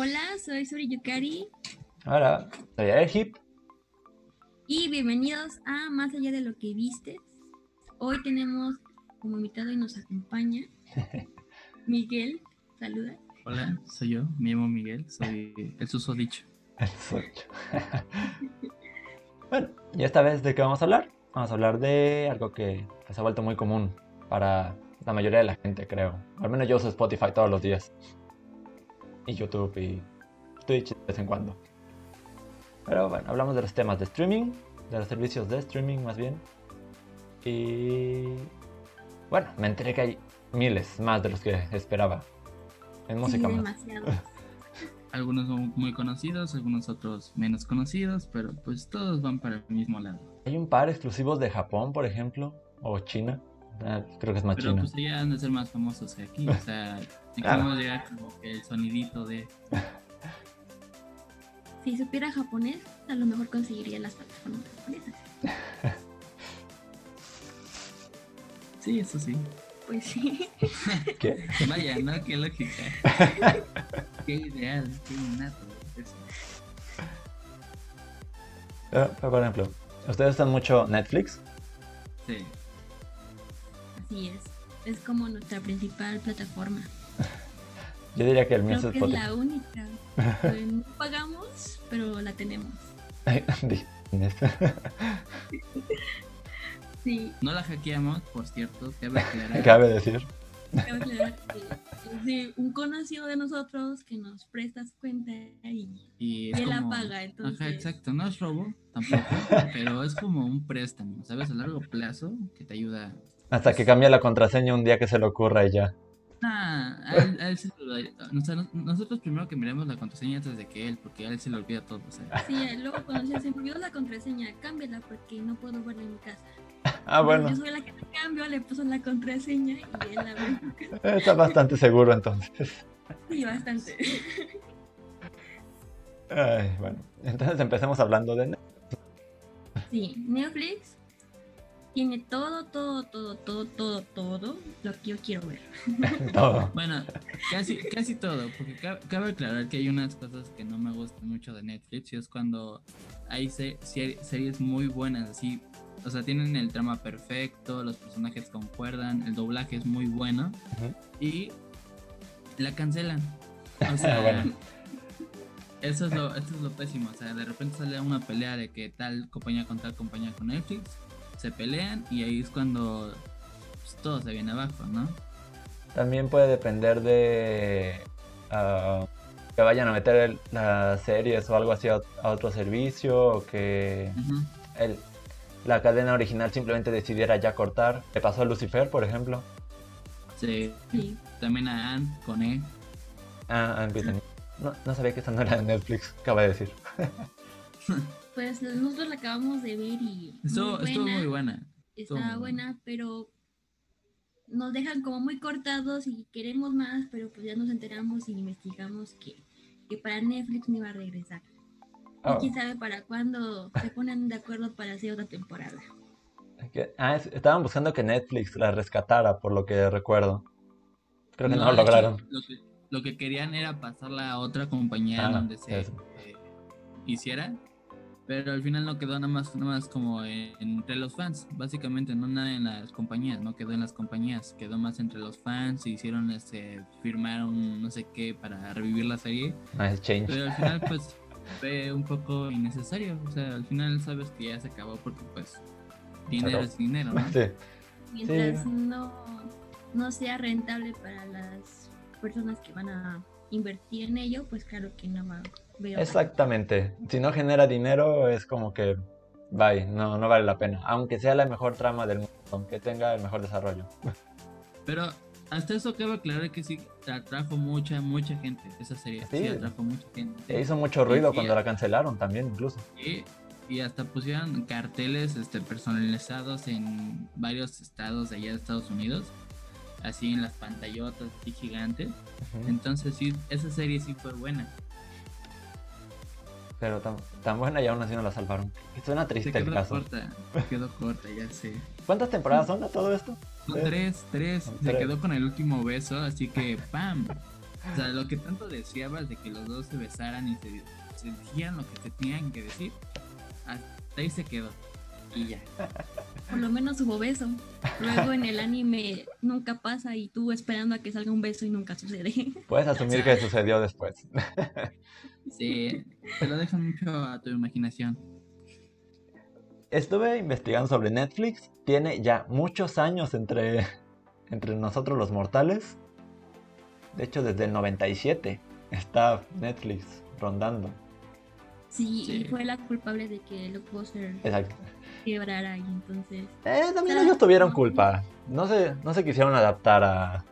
Hola, soy Suri Yukari. Hola, soy Erhip. Y bienvenidos a Más allá de lo que viste. Hoy tenemos como invitado y nos acompaña Miguel. Saluda. Hola, soy yo, me llamo Miguel, soy el susodicho. El susodicho. bueno, y esta vez de qué vamos a hablar? Vamos a hablar de algo que se ha vuelto muy común para la mayoría de la gente, creo. Al menos yo uso Spotify todos los días. Y YouTube y Twitch de vez en cuando. Pero bueno, hablamos de los temas de streaming, de los servicios de streaming más bien. Y bueno, me enteré que hay miles más de los que esperaba. En música más. Algunos son muy conocidos, algunos otros menos conocidos, pero pues todos van para el mismo lado. Hay un par exclusivos de Japón, por ejemplo, o China. Ah, creo que es más Pero China. pues ya han de ser más famosos que aquí, o sea, necesitamos llegar como que el sonidito de... Si supiera japonés, a lo mejor conseguiría las plataformas japonesas. Sí, eso sí. Pues sí. ¿Qué? Vaya, ¿no? Qué lógica. qué ideal, qué innato. Eso. Pero, pero, por ejemplo, ¿ustedes están mucho Netflix? Sí. Así es. Es como nuestra principal plataforma. Yo diría que el mío Creo es es la única. No pagamos, pero la tenemos. Sí, No la hackeamos, por cierto, cabe aclarar. Cabe decir. cabe aclarar que es de un conocido de nosotros que nos presta su cuenta y, él la paga. Entonces, Ajá, exacto, no es robo tampoco, pero es como un préstamo, ¿sabes? A largo plazo que te ayuda. Hasta que cambia la contraseña un día que se le ocurra y ya. Ah, a él, a él se lo- o sea, nos- nosotros primero que miremos la contraseña antes de que él, porque a él se le olvida todo. O sea, Sí, luego cuando se me olvidó la contraseña, cámbiala porque no puedo verla en mi casa. Ah, bueno. Yo soy la que la cambio, le puso la contraseña y él la ve. Está bastante seguro entonces. Sí, bastante. Ay, bueno. Entonces empecemos hablando de Netflix. Sí, Netflix tiene todo, todo, todo, todo, todo, todo lo que yo quiero ver. todo. bueno, casi, casi todo, porque ca- cabe aclarar que hay unas cosas que no me gustan mucho de Netflix y es cuando hay se- ser- series muy buenas, así, o sea, tienen el trama perfecto, los personajes concuerdan, el doblaje es muy bueno y la cancelan. O sea, Bueno. eso, es lo, eso es lo pésimo. O sea, de repente sale una pelea de que tal compañía con tal compañía con Netflix se pelean y ahí es cuando pues, todo se viene abajo, ¿no? También puede depender de ah, que vayan a meter el- las series o algo así a, a otro servicio o que el- la cadena original simplemente decidiera ya cortar. Le pasó a Lucifer, por ejemplo. Sí. Sí. También a Anne con E. Ah, ah, Brittany. No, no sabía que esa no era de Netflix, acaba de decir. Pues nosotros la acabamos de ver y Estuvo, muy estuvo buena, muy buena. estuvo está muy buena, pero nos dejan como muy cortados y queremos más, pero pues ya nos enteramos y investigamos que, que para Netflix no iba a regresar. Oh, Y quién sabe para cuándo se ponen de acuerdo para hacer otra temporada. ah, es- estaban buscando que Netflix la rescatara, por lo que recuerdo. Creo que no, lo hecho, lograron. lo, que, lo que querían era pasarla a otra compañía Ah, donde se eh, hiciera. Pero al final no quedó nada más, nada más como en- entre los fans. Básicamente no nada en las compañías, no quedó en las compañías. Quedó más entre los fans y hicieron este, firmaron no sé qué para revivir la serie. Nice change. Pero al final pues fue un poco innecesario. O sea, al final sabes que ya se acabó porque pues dinero acabó. es dinero, ¿no? Sí. Mientras Sí. no, no sea rentable para las personas que van a invertir en ello, pues claro que no va Exactamente. Si no genera dinero, es como que, bye, no, no vale la pena. Aunque sea la mejor trama del mundo, aunque tenga el mejor desarrollo. Pero hasta eso cabe aclarar que sí atrajo mucha, mucha gente esa serie. Sí, Sí. atrajo mucha gente. E hizo mucho ruido cuando la cancelaron también, incluso. Y, y hasta pusieron carteles este, personalizados en varios estados de allá de Estados Unidos. Así en las pantallotas así gigantes. Entonces sí, esa serie sí fue buena. Pero tan, tan buena y aún así no la salvaron. Y suena Se triste el quedó caso. corta, quedó corta, ya sé. ¿Cuántas temporadas son de todo esto? Son tres, tres. Son Se tres. quedó con el último beso, así que ¡pam! O sea, lo que tanto deseabas de que los dos se besaran y se, se dijeran lo que se tenían que decir, hasta ahí se quedó. Y ya. Por lo menos hubo beso. Luego en el anime nunca pasa y tú esperando a que salga un beso y nunca sucede. Puedes asumir que sucedió después. Sí, te lo dejan mucho a tu imaginación. Estuve investigando sobre Netflix. Tiene ya muchos años entre, entre nosotros los mortales. De hecho, desde el 97 está Netflix rondando. Sí, Sí. y fue la culpable de que Blockbuster Exacto. Quebrara y entonces... Eh, también ellos tuvieron culpa. No se, no se quisieron adaptar a...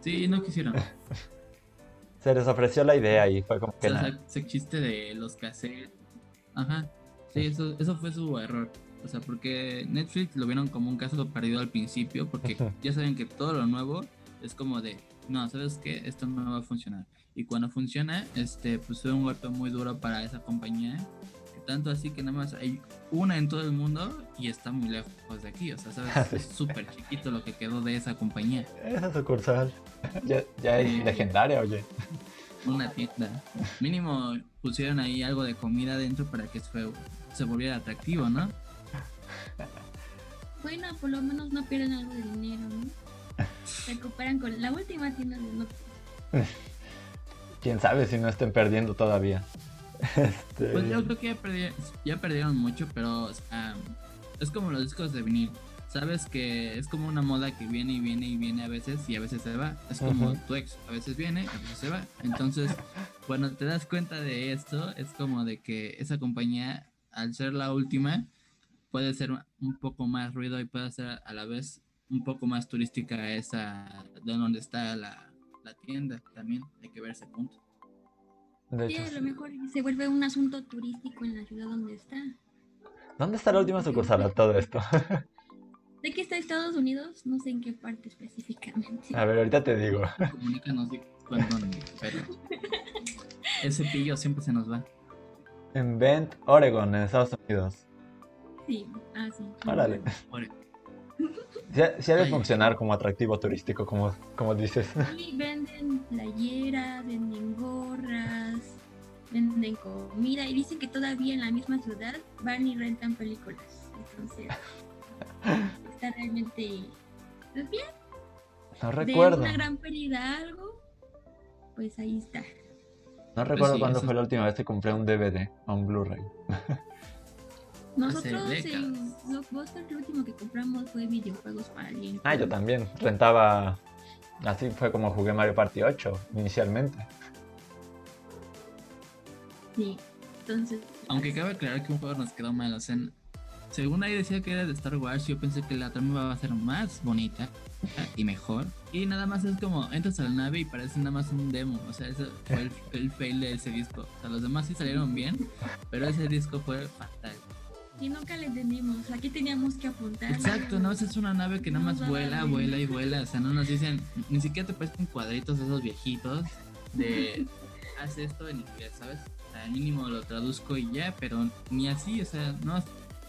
Sí, no quisieron. Se les ofreció la idea y fue como O que... sea, ese- ese chiste de los cassettes. Ajá. Sí, eso, eso fue su error. O sea, porque Netflix lo vieron como un caso perdido al principio, porque ya saben que todo lo nuevo es como de, no, ¿sabes qué? Esto no va a funcionar. Y cuando funciona, este, pues fue un golpe muy duro para esa compañía. Tanto así que nada más hay una en todo el mundo y está muy lejos de aquí. O sea, ¿sabes? Es súper chiquito lo que quedó de esa compañía. Esa sucursal. ya, ya es legendaria, oye. Una tienda. Mínimo pusieron ahí algo de comida dentro para que se, se volviera atractivo, ¿no? Bueno, por lo menos no pierden algo de dinero, ¿no? Recuperan con la última tienda de. Quién sabe si no estén perdiendo todavía. Este, Pues yo creo que ya, perdi- ya perdieron mucho, pero o sea, es como los discos de vinil. Sabes que es como una moda que viene y viene y viene a veces y a veces se va. Es como tu ex, a veces viene, a veces se va. Entonces, cuando te das cuenta de esto, es como de que esa compañía, al ser la última, puede ser un poco más ruido y puede ser a la vez un poco más turística esa de donde está la, la tienda. También hay que ver ese punto. De Sí, hecho, a sí. lo mejor se vuelve un asunto turístico en la ciudad donde está. ¿Dónde está la última sucursal a todo esto? Sé que está Estados Unidos, no sé en qué parte específicamente. A ver, ahorita te digo. Comunícanos cuando, pero ese pillo siempre se nos va. En Bend, Oregon, en Estados Unidos. Sí, ah, sí. Órale. Ore- Sí, ha- sí ha de funcionar como atractivo turístico, como, como dices. Sí, venden playeras, venden gorras, venden comida y dicen que todavía en la misma ciudad van y rentan películas. Entonces, está realmente pues bien. No De recuerdo. una gran pérdida algo, pues ahí está. No recuerdo sí, cuándo fue es- la última vez que compré un DVD o un Blu-ray. Nosotros en Blockbuster lo último que compramos fue videojuegos para el Ah, yo también. Rentaba. Así fue como jugué Mario Party 8 inicialmente. Sí, entonces. Aunque cabe aclarar que un juego nos quedó mal. O sea, según ahí decía que era de Star Wars, yo pensé que la trama iba a ser más bonita y mejor. Y nada más es como entras a la nave y parece nada más un demo. O sea, ese fue el, el fail de ese disco. O sea, los demás sí salieron bien, pero ese disco fue fatal. Y nunca le entendimos. Aquí teníamos que apuntar. Exacto, no, es una nave que nada más vuela, vuela y vuela. O sea, no nos dicen, ni siquiera te prestan cuadritos esos viejitos de haz esto en inglés, ¿sabes? O sea, al mínimo lo traduzco y ya, pero ni así, o sea, no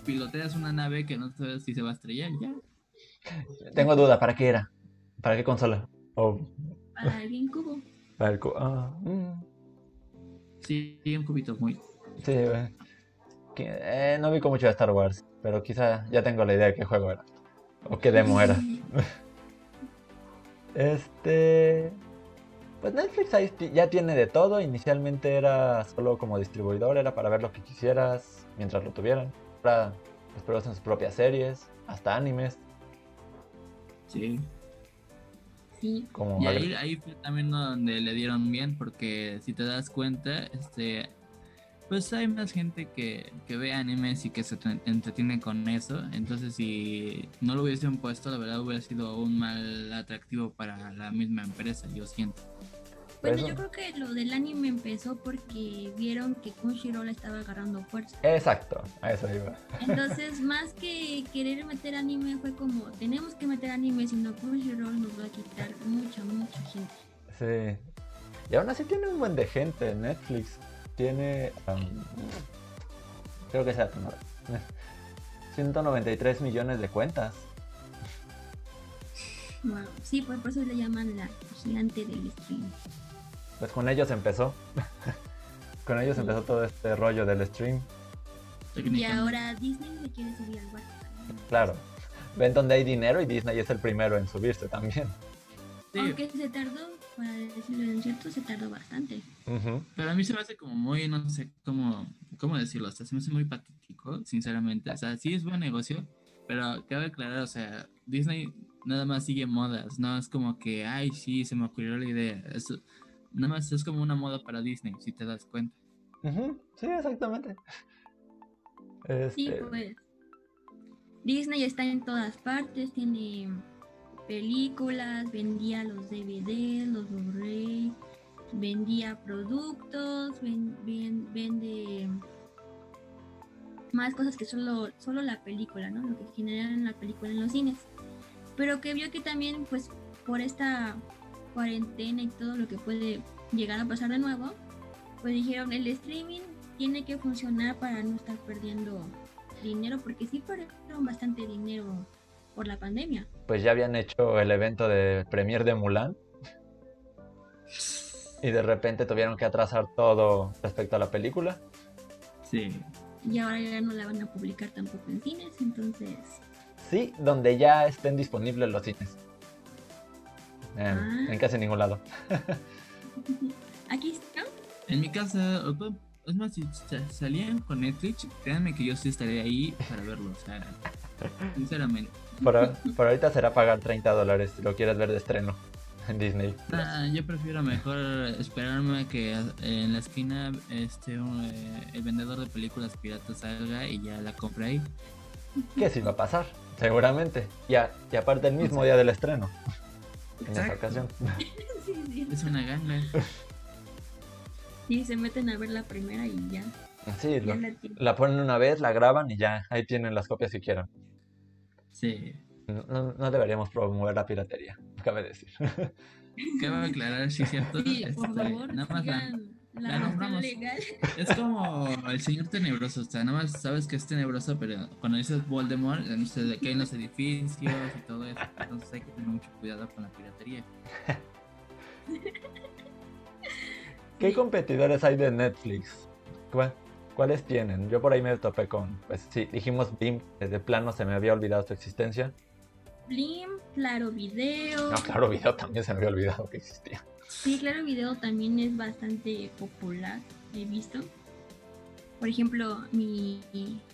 piloteas una nave que no sabes si se va a estrellar, ya. Tengo duda, ¿para qué era? ¿Para qué consola? Para el GameCube. para el cu- ah, mm, Sí, un cubito muy. sí, eh, que- eh, no vi mucho de Star Wars, pero quizá ya tengo la idea de qué juego era. O qué demo era. Este. Pues Netflix ahí ya tiene de todo. Inicialmente era solo como distribuidor, era para ver lo que quisieras mientras lo tuvieran. Ahora pues producen sus propias series, hasta animes, Sí. Sí. como Y ahí, ahí fue también donde le dieron bien, porque si te das cuenta, este, pues hay más gente que, que ve animes y que se tre- entretiene con eso. Entonces, si no lo hubiesen puesto, la verdad hubiera sido un mal atractivo para la misma empresa, yo siento. Bueno, Eso. yo creo que lo del anime empezó porque vieron que Crunchyroll estaba agarrando fuerza. Exacto, a eso iba. Entonces, más que querer meter anime, fue como, tenemos que meter anime, si no Crunchyroll nos va a quitar mucha, mucha gente. Sí. Y aún así tiene un buen de gente. Netflix tiene. um, creo que sea. 193 millones de cuentas. Wow. Sí, pues por eso le llaman la gigante del stream. pues con ellos empezó. con ellos empezó todo este rollo del stream. Y ahora Disney se quiere subir al barco. también. Claro. Ven donde hay dinero y Disney es el primero en subirse también. Sí, Aunque se tardó, para decirlo en cierto, se tardó bastante. Pero a mí se me hace como muy, no sé cómo, cómo decirlo, o sea, se me hace muy patético, sinceramente. O sea, sí es buen negocio, pero cabe aclarar, o sea, Disney nada más sigue modas, no es como que, ay, sí, se me ocurrió la idea. Eso, nada más es como una moda para Disney, si te das cuenta. Sí, exactamente. Sí, Este, pues. Disney está en todas partes, tiene películas, vendía los DVD, los Blu-ray, vendía productos, ven- ven- vende más cosas que solo, solo la película, ¿no? Lo que generan la película en los cines. Pero que vio que también, pues, por esta cuarentena y todo lo que puede llegar a pasar de nuevo, pues dijeron, el streaming tiene que funcionar para no estar perdiendo dinero, porque sí perdieron bastante dinero por la pandemia. pues ya habían hecho el evento de premier de Mulan. Y de repente tuvieron que atrasar todo respecto a la película. Sí. Y ahora ya no la van a publicar tampoco en cines, entonces... Sí, donde ya estén disponibles los cines. En, Ah. en casi ningún lado. Aquí está. En mi casa, es más, si sa- salían con Netflix, créanme que yo sí estaré ahí para verlo, o sea, sinceramente. Por, por ahorita será pagar 30 dólares si lo quieres ver de estreno en Disney. Ah, yo prefiero mejor esperarme a que en la esquina este un, eh, el vendedor de películas piratas salga y ya la compre ahí. Que sí va a pasar, seguramente. Y, a- y aparte el mismo día del estreno. En esa Exacto. ocasión. Sí, sí. Es una ganga. Sí, se meten a ver la primera y ya. Sí, ya lo- la ponen una vez, la graban y ya, ahí tienen las copias si quieran. Sí. No, no- no deberíamos promover la piratería, cabe decir. Cabe aclarar, sí, cierto. Sí, por este, favor, nada más la- sigan la la razón nombramos. legal. Es como el señor tenebroso, o sea, nada más sabes que es tenebroso, pero cuando dices Voldemort, no sé, de que hay en los edificios y todo eso, entonces hay que tener mucho cuidado con la piratería. ¿Qué competidores hay de Netflix? ¿Cuál- ¿Cuáles tienen? Yo por ahí me topé con, pues sí, dijimos Blim, de plano se me había olvidado su existencia. Blim, Claro Video. No, claro, video también se me había olvidado que existía. Sí, Claro Video también es bastante popular, he visto. Por ejemplo, mi,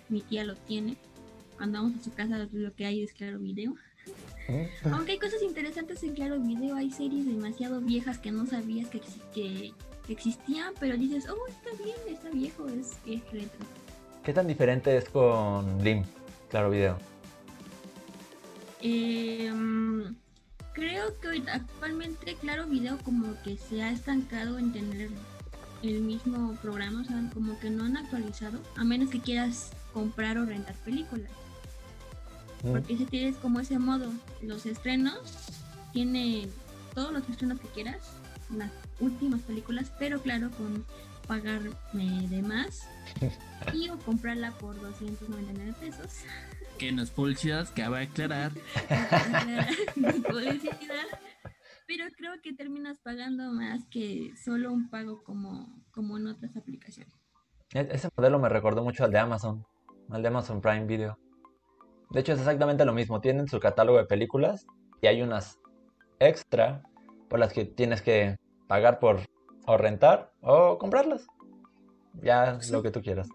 mi tía lo tiene. Cuando vamos a su casa lo que hay es Claro Video. ¿Mm? Aunque hay cosas interesantes en Claro Video, hay series demasiado viejas que no sabías que, que existían, pero dices, oh, está bien, está viejo, es, es retro. ¿Qué tan diferente es con Blim? Claro, video. Eh, mm, creo que actualmente Claro Video como que se ha estancado en tener el mismo programa, o sea, como que no han actualizado, a menos que quieras comprar o rentar películas. ¿Mm? Porque ese tienes como ese modo, los estrenos, tiene todos los estrenos que quieras, las últimas películas, pero claro, con pagar eh, de más y o comprarla por 299 pesos. Que no es publicidad, cabe aclarar. publicidad, pero creo que terminas pagando más que solo un pago como, como en otras aplicaciones. E- Ese modelo me recordó mucho al de Amazon, al de Amazon Prime Video. De hecho, es exactamente lo mismo. Tienen su catálogo de películas y hay unas extra por las que tienes que pagar por o rentar o comprarlas. Ya Sí. lo que tú quieras.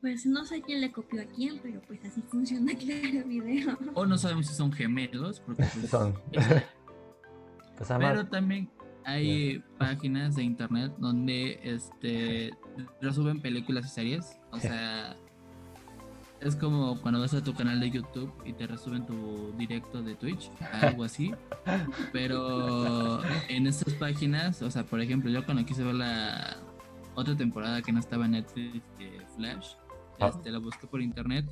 Pues no sé quién le copió a quién, pero pues así funciona Claro Video. O no sabemos si son gemelos, porque pues, Son. es- Pues además, Pero también hay páginas de internet donde este resuben películas y series. O sea, es como cuando vas a tu canal de YouTube y te resuben tu directo de Twitch, algo así. Pero en estas páginas, o sea, por ejemplo, yo cuando quise ver la otra temporada que no estaba en Netflix de Flash, Ah. este, la busqué por internet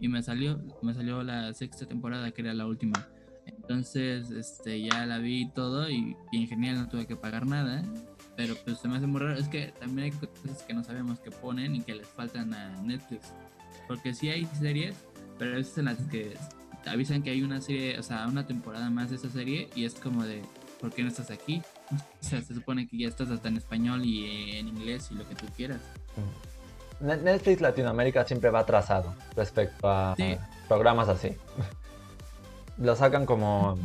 y me salió, me salió la sexta temporada que era la última. Entonces, este, ya la vi y todo y bien genial, no tuve que pagar nada. Pero pues se me hace muy raro, es que también hay cosas que no sabemos que ponen y que les faltan a Netflix. Porque sí hay series, pero a veces en las que te avisan que hay una serie, o sea, una temporada más de esa serie y es como de, ¿por qué no estás aquí? O sea, se supone que ya estás hasta en español y en inglés y lo que tú quieras. Ne- Netflix Latinoamérica siempre va atrasado respecto a Sí. programas así. Lo sacan como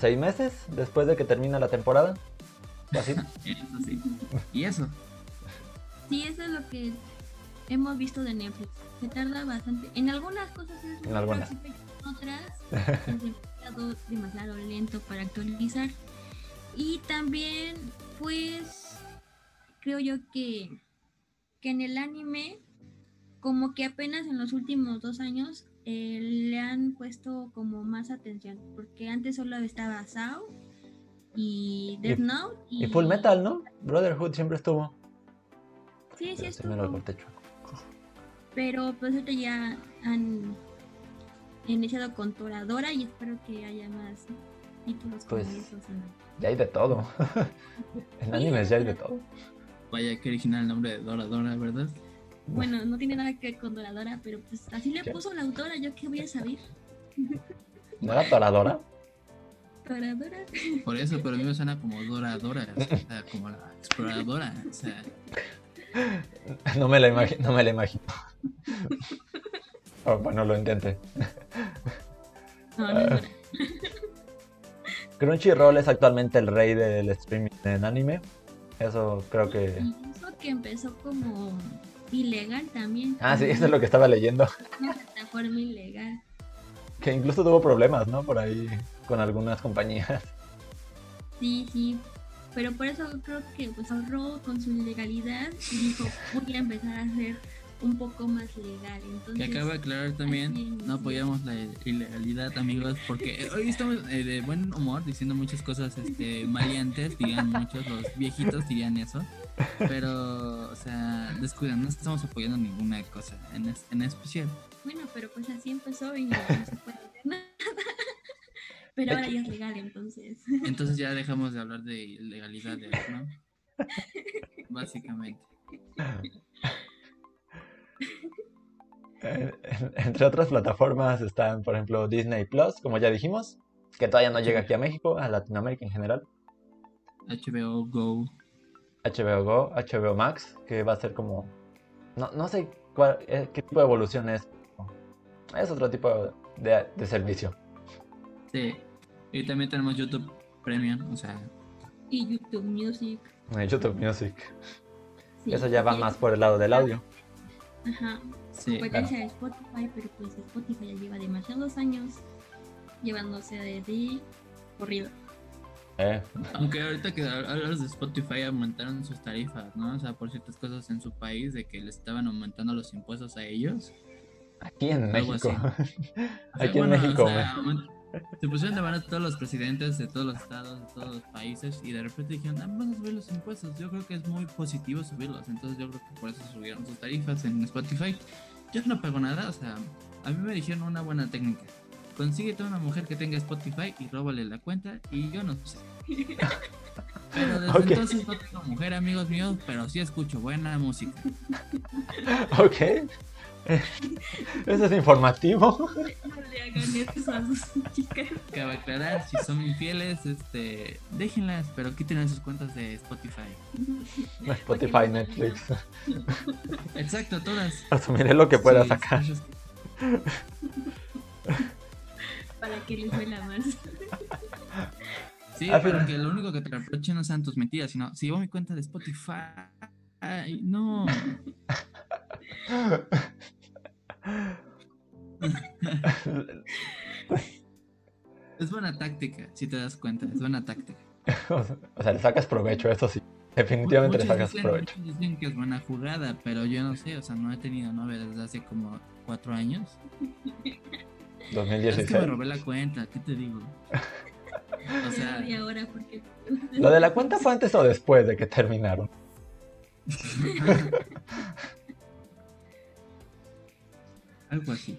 seis meses después de que termina la temporada. Así. Eso sí. Y eso. Sí, eso es lo que hemos visto de Netflix. Se tarda bastante. En algunas cosas es muy En algunas. rápido, en otras es demasiado, demasiado lento para actualizar. Y también, pues, creo yo que, que en el anime, como que apenas en los últimos dos años, eh, le han puesto como más atención. Porque antes solo estaba Sao y Death Y- Note. Y Full Metal, ¿no? Brotherhood siempre estuvo. Sí, sí, Pero estuvo. Pero pues ahorita ya han iniciado con Toradora y espero que haya más títulos como Pues, esos. en- Ya hay de todo. en animes ya hay de todo. Vaya, que original el nombre de Dora Dora, ¿verdad? Bueno, no tiene nada que ver con Toradora, pero pues así le ¿Qué? puso la autora, yo qué voy a saber. ¿No era Toradora? Toradora. Por eso, pero a mí me suena como Dora Dora, o sea, como la exploradora, o sea, No me la imagino. No me la imagino. Oh, bueno, lo intenté. No, no Dora. Crunchyroll es actualmente el rey del streaming en anime. Eso creo que. Eso que empezó como ilegal también. Ah, sí, eso es lo que estaba leyendo. Una plataforma ilegal. Que incluso tuvo problemas, ¿no? Por ahí con algunas compañías. Sí, sí. Pero por eso creo que pues ahorró con su ilegalidad y dijo, voy a empezar a hacer un poco más legal. que Entonces, acaba de aclarar también, no apoyamos la ilegalidad, amigos, porque hoy estamos eh, de buen humor diciendo muchas cosas este, maleantes, dirían muchos, los viejitos dirían eso, pero, o sea, descuidan, no estamos apoyando ninguna cosa en, es- en especial. Bueno, pero pues así empezó y no, no se puede hacer nada. Pero ahora ya es legal, entonces. Entonces ya dejamos de hablar de ilegalidades, ¿no? Básicamente. Eh, Entre otras plataformas están, por ejemplo, Disney Plus, como ya dijimos, que todavía no llega aquí a México, a Latinoamérica en general. HBO Go. HBO Go, HBO Max, que va a ser como. No, no sé cuál, eh, qué tipo de evolución es. Es otro tipo de, de servicio. Sí. Y también tenemos YouTube Premium, o sea, Y YouTube Music. Eh, YouTube Music. sí, Eso ya va más por el lado del audio. Ajá. sí. Competencia de Spotify, pero pues Spotify ya lleva demasiados años llevándose de, de corrido. Eh, Aunque ahorita que hablas de Spotify aumentaron sus tarifas, ¿no? O sea, por ciertas cosas en su país de que le estaban aumentando los impuestos a ellos. aquí en Algo México. Aquí en México, se pusieron de mano todos los presidentes de todos los estados, de todos los países y de repente dijeron, ah, vamos a subir los impuestos. Yo creo que es muy positivo subirlos. Entonces yo creo que por eso subieron sus tarifas en Spotify. Yo no pago nada, o sea, a mí me dijeron una buena técnica. Consíguete una mujer que tenga Spotify y róbale la cuenta y yo no sé. Pero desde Ok. entonces no tengo mujer, amigos míos, pero sí escucho buena música. ok. Eso es informativo. No le hagan eso a sus chicas. Cabe aclarar, si son infieles, este, déjenlas, pero quiten sus cuentas de Spotify. Spotify, Netflix. Exacto, todas. Asumiré lo que pueda Sí, sacar. sí, Para que les duela más. Sí, para final- que lo único que te reprochen no sean tus mentiras, sino si llevo mi cuenta de Spotify. Ay, no. Es buena táctica, si te das cuenta, es buena táctica. o sea, le sacas provecho, eso sí. Definitivamente le Muchos sacas dicen, provecho. dicen que es buena jugada, pero yo no sé, o sea, no he tenido novia desde hace como cuatro años. Es que 2016. me robé la cuenta, ¿qué te digo? O sea, y ahora porque ¿Lo de la cuenta fue antes o después de que terminaron? algo así.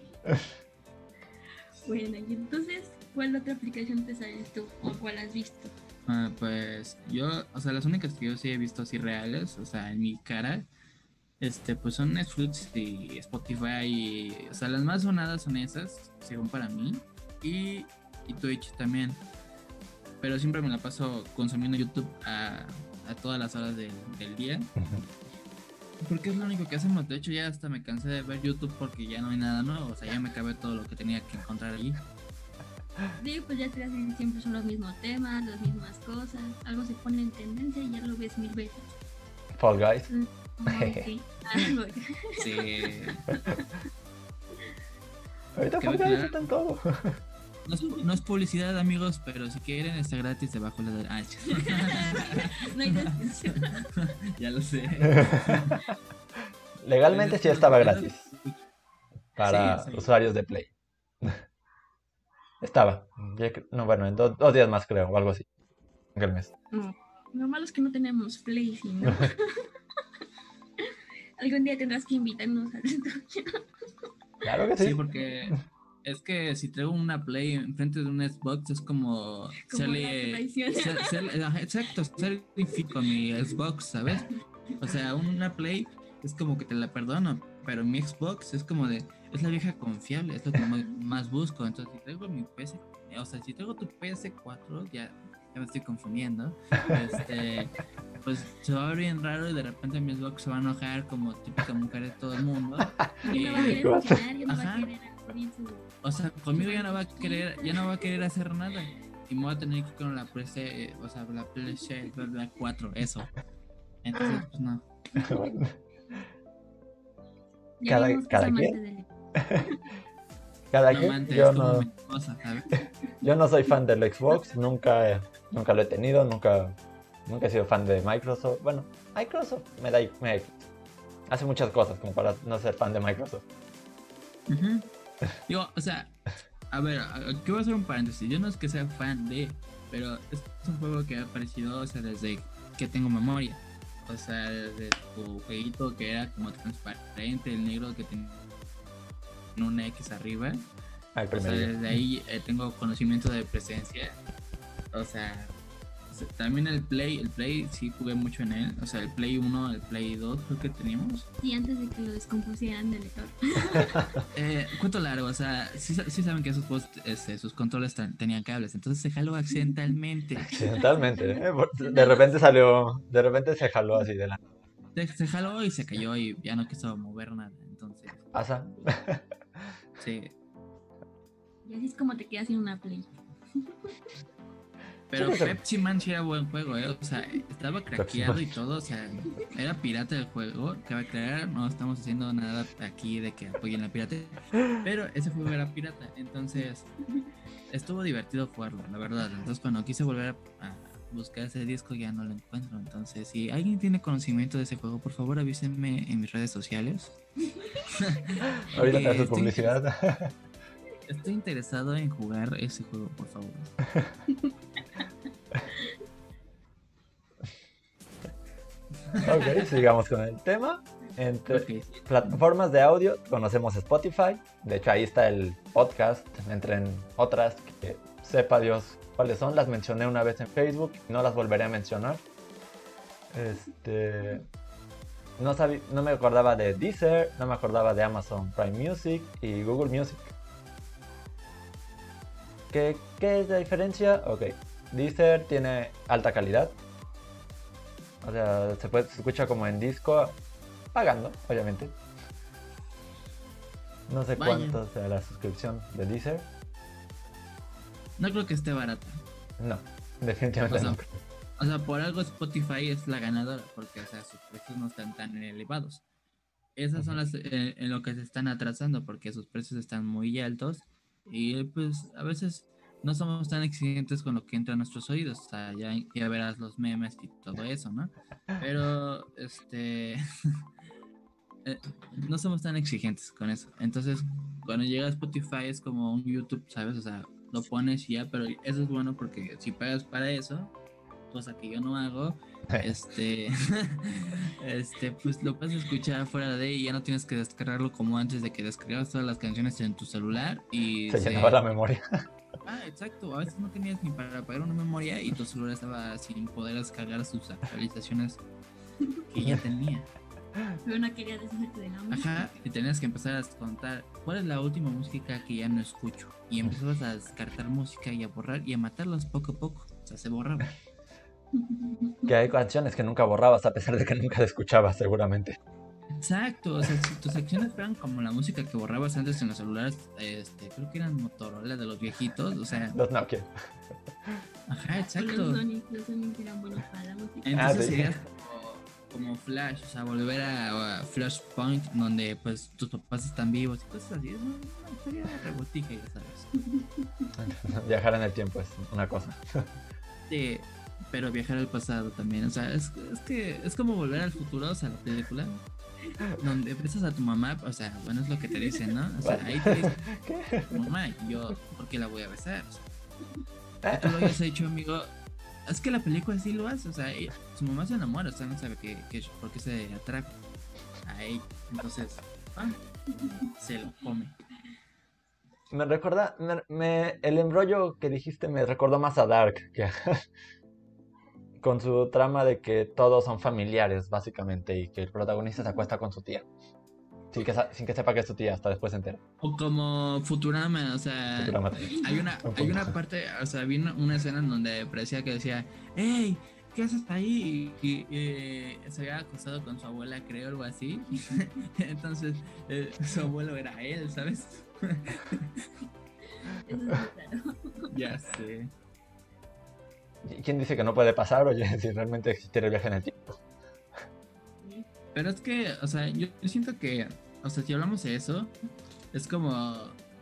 bueno, y entonces, ¿cuál otra aplicación te sabes tú o cuál has visto? Ah, pues yo, o sea, las únicas que yo sí he visto así reales, o sea, en mi cara, este, pues son Netflix y Spotify, y, o sea, las más sonadas son esas, según para mí, y, y Twitch también. pero siempre me la paso consumiendo YouTube a, a todas las horas del, del día. Porque es lo único que hacemos. De hecho, ya hasta me cansé de ver YouTube porque ya no hay nada nuevo. O sea, ya me acabé todo lo que tenía que encontrar allí. Sí, pues ya te hacen siempre son los mismos temas, las mismas cosas. Algo se pone en tendencia y ya lo ves mil veces. Fall Guys. Ah, sí. Algo. Sí. Ahorita ¿Qué Fall Guys está en todo. No es, no es publicidad, amigos, pero si quieren está gratis debajo de la... Ah, No hay descripción. ya lo sé. Legalmente sí estaba gratis para Sí, sí. usuarios de Play. Estaba. No, bueno, en do- dos días más creo, o algo así. En el mes. No. Lo malo es que no tenemos play, si no. Algún día tendrás que invitarnos al. Claro que Sí, sí. porque es que si traigo una Play enfrente de un Xbox es como Como serle- la traición. ser- ser- ajá, exacto, ser con mi Xbox, ¿sabes? O sea, una Play es como que te la perdono, pero mi Xbox es como de, es la vieja confiable, es lo que más, más busco. Entonces, si traigo mi PS, o sea, si traigo tu PS4, ya, ya me estoy confundiendo, este, pues se va a ver bien raro y de repente mi Xbox se va a enojar como típica mujer de todo el mundo. Y no va a querer ya no va a querer. O sea, conmigo ya no va a querer, ya no va a querer hacer nada. Y me voy a tener que ir con la PC, o sea, la PlayStation la 4, eso. Entonces, pues no. Cada- cada quien. Cada No, quien, amante, yo no, yo no soy fan del Xbox, nunca, eh, nunca lo he tenido, nunca, nunca he sido fan de Microsoft. Bueno, Microsoft me da, me hace muchas cosas como para no ser fan de Microsoft. Ujú. Digo, o sea, a ver, aquí voy a hacer un paréntesis. Yo no es que sea fan de, pero es un juego que ha aparecido, o sea, desde que tengo memoria. O sea, desde tu jueguito que era como transparente, el negro que tenía una X arriba. Al O sea, desde ahí eh, tengo conocimiento de presencia. O sea, también el Play, el Play sí jugué mucho en él. O sea, el Play 1, el Play 2 creo que teníamos. Sí, antes de que lo descompusieran del lector. Eh, cuento largo, o sea, sí, sa- sí saben que esos juegos, este, sus controles ten- tenían cables, entonces se jaló accidentalmente. Accidentalmente, ¿eh? De repente salió, de repente se jaló así de la Se, se jaló y se cayó y ya no quiso mover nada. Entonces, pasa. sí. Y así es como te quedas sin una play. Pero Sí. Pepsi Man sí era buen juego, ¿eh? O sea, estaba craqueado y todo, o sea, era pirata el juego. Cabe aclarar, no estamos haciendo nada aquí de que apoyen la pirata. Pero ese juego era pirata, entonces estuvo divertido jugarlo, la verdad. Entonces, cuando quise volver a, buscar ese disco, ya no lo encuentro. Entonces, si alguien tiene conocimiento de ese juego, por favor avísenme en mis redes sociales. Ahorita te haces estoy- publicidad. Estoy interesado en jugar ese juego, por favor. ok, sigamos con el tema. Entre plataformas de audio conocemos Spotify. De hecho, ahí está el podcast. Entre en otras que sepa Dios cuáles son. Las mencioné una vez en Facebook. No las volveré a mencionar. Este. No, sabí- no me acordaba de Deezer, no me acordaba de Amazon Prime Music y Google Music. ¿Qué, qué es la diferencia? Ok, Deezer tiene alta calidad. O sea, se, puede, se escucha como en disco, pagando, obviamente. No sé Vaya. cuánto sea la suscripción de Deezer. No creo que esté barata. No, definitivamente O sea, no. O sea, por algo Spotify es la ganadora, porque o sea, sus precios no están tan elevados. Esas son las eh, en lo que se están atrasando, porque sus precios están muy altos y pues a veces no somos tan exigentes con lo que entra a nuestros oídos. O sea, ya, ya verás los memes y todo eso, ¿no? Pero, este... eh, no somos tan exigentes con eso. Entonces, cuando llega a Spotify es como un YouTube, ¿sabes? O sea, lo pones y ya, pero eso es bueno porque si pagas para eso, cosa que yo no hago, este, este, pues lo puedes escuchar fuera de y ya no tienes que descargarlo como antes de que descargabas todas las canciones en tu celular y Se se- llenaba la memoria. Ah, exacto, a veces no tenías ni para pagar una memoria y tu celular estaba sin poder descargar sus actualizaciones que ya tenía. Pero no quería deshacerte de la música. Ajá, y tenías que empezar a contar cuál es la última música que ya no escucho. Y empezabas a descartar música y a borrar y a matarlas poco a poco. O sea, se borraba. Que hay canciones que nunca borrabas a pesar de que nunca las escuchabas, seguramente. Exacto, o sea, si tus acciones fueran como la música que borrabas antes en los celulares, este, creo que eran Motorola de los viejitos, o sea, Los Nokia. ajá, Los exacto. Sonic, los Sonic eran buenos para la música. Entonces Ah, sí. serías como, como Flash, o sea, volver a, a Flashpoint, donde pues tus papás están vivos y cosas así. Es una una historia revoltija, ya sabes. Viajar en el tiempo es una cosa. Sí, pero viajar al pasado también, o sea, es, es que es como volver al futuro, o sea, la película. Donde besas a tu mamá, o sea, bueno, es lo que te dicen, ¿no? O sea, ahí te dicen, mamá, y yo, ¿por qué la voy a besar? O sea, tú lo hayas hecho, amigo. Es que la película sí lo hace, o sea, su mamá se enamora, o sea, no sabe que, que- por qué se atrae a ella. Entonces, ah, se lo come. Me recuerda, me, el embrollo que dijiste me recordó más a Dark, que con su trama de que todos son familiares, básicamente, y que el protagonista se acuesta con su tía. Sin que, sin que sepa que es su tía, hasta después se entera. O como Futurama, o sea, Futurama. hay una, Un hay una parte, o sea, vi una, escena en donde parecía que decía, hey, ¿qué haces ahí? Y, y, eh, se había acostado con su abuela, creo, algo así. Entonces, eh, su abuelo era él, ¿sabes? Eso es muy raro. ya sé. ¿Y ¿Quién dice que no puede pasar? Oye, si realmente existiera el viaje en el tiempo. Pero es que, o sea, yo, yo siento que, o sea, si hablamos de eso, es como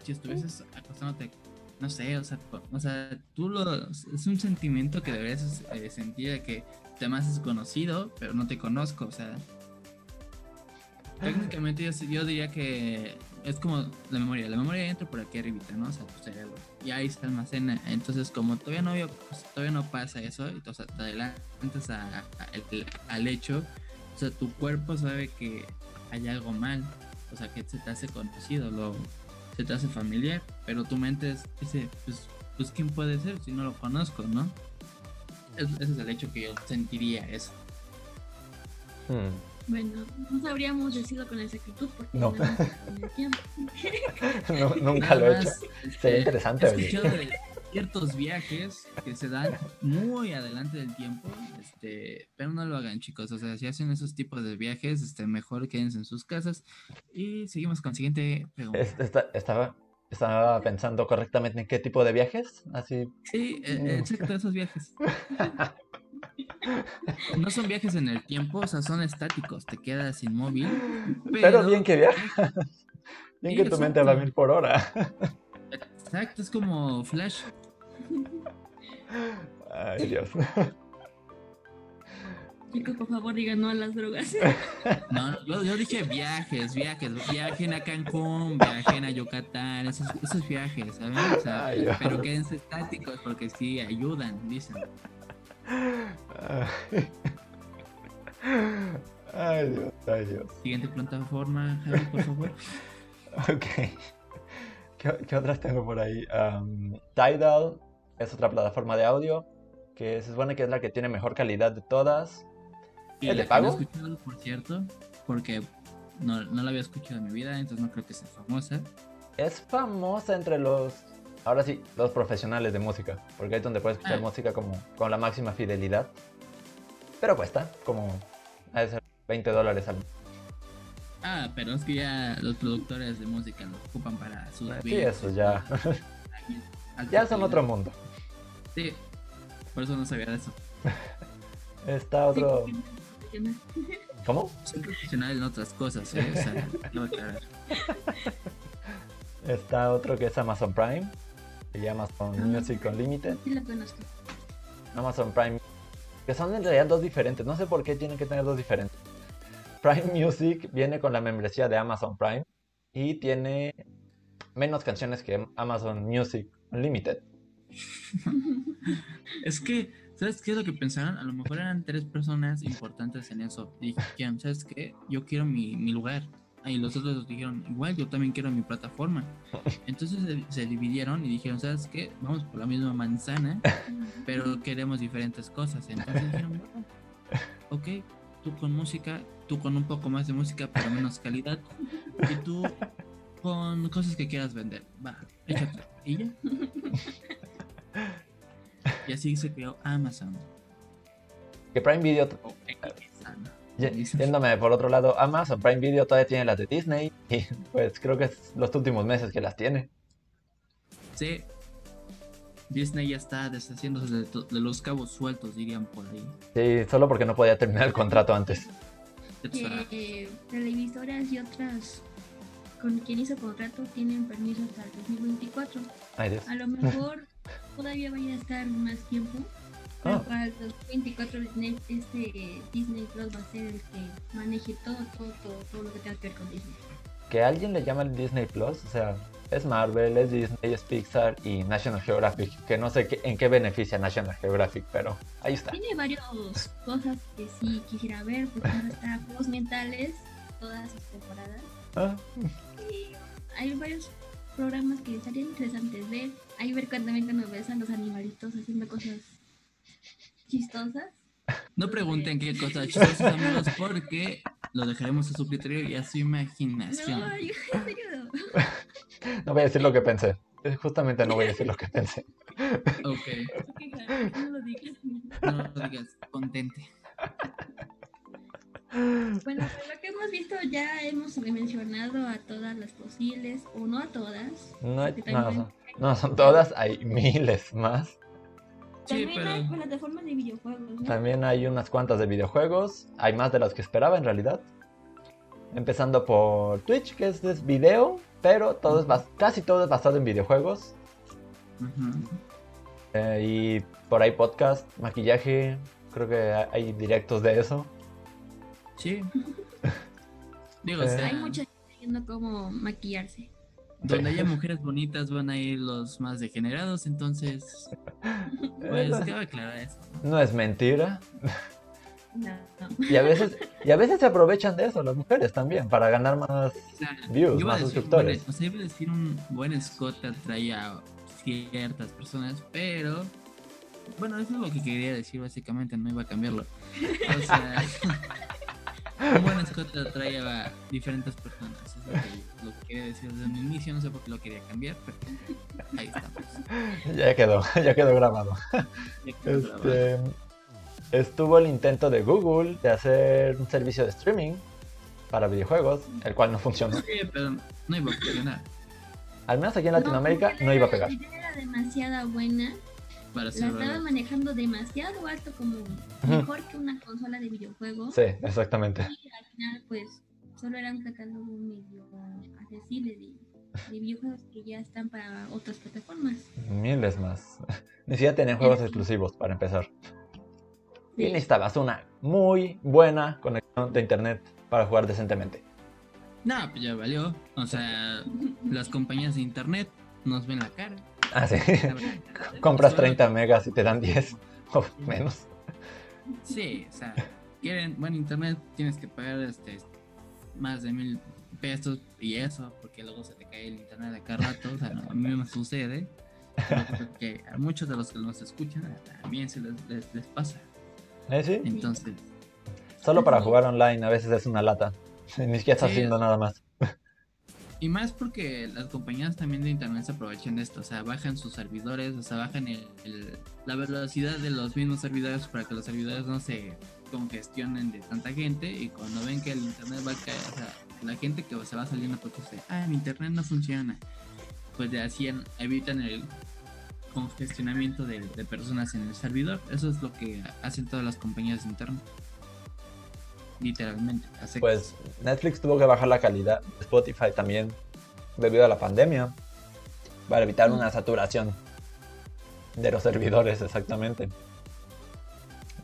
si estuvieses acostándote, no sé, o sea, o sea, tú lo, es un sentimiento que deberías eh, sentir de que te me haces conocido, pero no te conozco, o sea, técnicamente yo, yo diría que es como la memoria, la memoria entra por aquí arribita, ¿no? O sea, tu cerebro, y ahí se almacena, entonces como todavía no, pues, todavía no pasa eso, entonces te adelantas a- a- al hecho, o sea, tu cuerpo sabe que hay algo mal, o sea, que se te hace conocido, lo, se te hace familiar, pero tu mente dice, pues, pues, ¿quién puede ser si no lo conozco, no? Es- ese es el hecho que yo sentiría eso. Hmm. Bueno, no sabríamos decirlo con exactitud porque No. no. Nu- nunca lo he hecho. Sería interesante, He escuchado de ciertos viajes que se dan muy adelante del tiempo, este, pero no lo hagan, chicos. O sea, si hacen esos tipos de viajes, este, mejor quédense en sus casas. Y seguimos con la siguiente pregunta. Es- esta- estaba, estaba pensando correctamente en qué tipo de viajes. Así. Sí, eh, exacto, esos viajes. No son viajes en el tiempo, o sea, son estáticos, te quedas inmóvil. Pero, Pero bien que viajas. Bien Sí, que tu mente va a mil por hora. Exacto, es como Flash. Ay, Dios. Chicos, por favor, digan no a las drogas. No, yo, yo dije viajes, viajes, viajen a Cancún, viajen a Yucatán, esos, esos viajes, ¿saben? O sea, Ay, pero quédense estáticos porque sí ayudan, dicen. Ay, Dios, ay, Dios. Siguiente plataforma, Javi, por favor. Ok. ¿Qué, qué otras tengo por ahí? Tidal es otra plataforma de audio que se supone que es la que tiene mejor calidad de todas. Y ¿El de que no he pago? escuchado, por cierto, porque no, no la había escuchado en mi vida, entonces no creo que sea famosa. Es famosa entre los, ahora sí, los profesionales de música, porque es donde puedes escuchar Ah. música como con la máxima fidelidad. Pero cuesta como, ha de ser 20 dólares al mes. Ah, pero es que ya los productores de música lo ocupan para sus Sí, eso ya, ya son otro mundo. Sí, por eso no sabía de eso. Está otro, no. ¿cómo? Soy profesional en otras cosas, ¿eh? O sea, aclarar. Está otro que es Amazon Prime, Amazon Ah. Music Unlimited. Sí, la conozco. Amazon Prime, que son en realidad dos diferentes. No sé por qué tienen que tener dos diferentes. Prime Music viene con la membresía de Amazon Prime y tiene menos canciones que Amazon Music Unlimited. Es que, ¿sabes qué es lo que pensaron? A lo mejor eran tres personas importantes en eso. Y dijeron, ¿sabes qué? Yo quiero mi, mi lugar. Ah, Y los otros dijeron, igual yo también quiero mi plataforma. Entonces se, se dividieron y dijeron, ¿sabes qué? Vamos por la misma manzana, pero queremos diferentes cosas. Entonces dijeron, "Bueno, ok, tú con música, tú con un poco más de música, pero menos calidad. Y tú con cosas que quieras vender. Va, échate. Y ya. Y así se creó Amazon. Que Prime Video, O Amazon. y- yéndome por otro lado, Amazon Prime Video todavía tiene las de Disney. Y pues creo que es los últimos meses que las tiene. Sí. Disney ya está deshaciéndose de, los cabos sueltos, dirían por ahí. Sí, solo porque no podía terminar el contrato antes. Que eh, televisoras y otras con quien hizo contrato tienen permiso hasta el 2024. Ay, Dios. A lo mejor todavía vaya a estar más tiempo. Pero Ah. para el 2024 Disney, este Disney Plus va a ser el que maneje todo, todo, todo, todo lo que tenga que ver con Disney. Que alguien le llama el Disney Plus, o sea, es Marvel, es Disney, es Pixar y National Geographic. Que no sé qué- en qué beneficia National Geographic, pero ahí está. Tiene varias cosas que sí quisiera ver, porque está Juegos Mentales, todas sus temporadas. Ah, Y hay varios programas que estarían interesantes ver. Hay ver cuando también cuando ves a los animalitos haciendo cosas chistosas. No pregunten qué cosas chistosas, amigos, porque lo dejaremos a su criterio y a su imaginación. No, yo- en serio. no voy a decir lo que pensé. Justamente no voy a decir lo que pensé. Ok, No lo digas. no lo digas, contente. Bueno, por lo que hemos visto ya hemos mencionado a todas las posibles, o no a todas. No, hay- no, son, no son todas, hay miles más. Sí, También hay pero plataformas de videojuegos, ¿no? También hay unas cuantas de videojuegos. Hay más de las que esperaba en realidad. Empezando por Twitch, que es de video, pero todo es casi todo es basado en videojuegos. Eh, y por ahí podcast, maquillaje, creo que hay- hay directos de eso. sí. Digo, Eh. Hay mucha gente viendo cómo maquillarse. Donde haya mujeres bonitas van a ir los más degenerados, entonces, pues Eh, cabe aclarar eso. no es mentira. No, no. Y a veces, y a veces se aprovechan de eso las mujeres también, para ganar más O sea, views, más suscriptores. o sea, iba a decir un buen escote atrae a ciertas personas, pero bueno, eso es lo que quería decir básicamente, no iba a cambiarlo. O sea, un buen escote atrae a diferentes personas. Eso es lo que, lo que quería decir desde un inicio, no sé por qué lo quería cambiar, pero ahí estamos. Ya quedó, ya quedó grabado. Ya quedó grabado. Este, estuvo el intento de Google de hacer un servicio de streaming para videojuegos, el cual no funcionó. Sí, pero no iba a funcionar Al menos aquí en Latinoamérica no iba a la pegar. idea era demasiado buena. Para La estaban manejando demasiado alto, como mejor que una consola de videojuegos. Sí, exactamente. Y al final, pues, solo era un catálogo medio accesible de, de videojuegos que ya están para otras plataformas. Miles más. Ni siquiera tenían juegos exclusivos para empezar. Y necesitabas una muy buena conexión de internet para jugar decentemente. No, pues ya valió. O sea, las compañías de internet nos ven la cara. Ah, sí. Compras Solo- 30 megas y te dan 10 o menos. Sí, o sea, quieren buen internet, tienes que pagar este más de mil pesos y eso, porque luego se te cae el internet de cada rato. O sea, no, a mí me sucede. pero creo que a muchos de los que nos escuchan también se les, les, les pasa. ¿Eh, sí? Entonces, Solo para jugar online a veces es una lata. Ni siquiera estás Sí. haciendo nada más. Y más porque las compañías también de internet se aprovechan de esto, o sea, bajan sus servidores, o sea, bajan el, la velocidad de los mismos servidores para que los servidores no se congestionen de tanta gente y cuando ven que el internet va a caer, o sea, la gente que se va saliendo porque dice, ah, mi internet no funciona, pues de así evitan el congestionamiento de personas en el servidor. Eso es lo que hacen todas las compañías de internet. Literalmente. hace- Pues Netflix tuvo que bajar la calidad. Spotify también debido a la pandemia. Para evitar una saturación de los servidores, exactamente.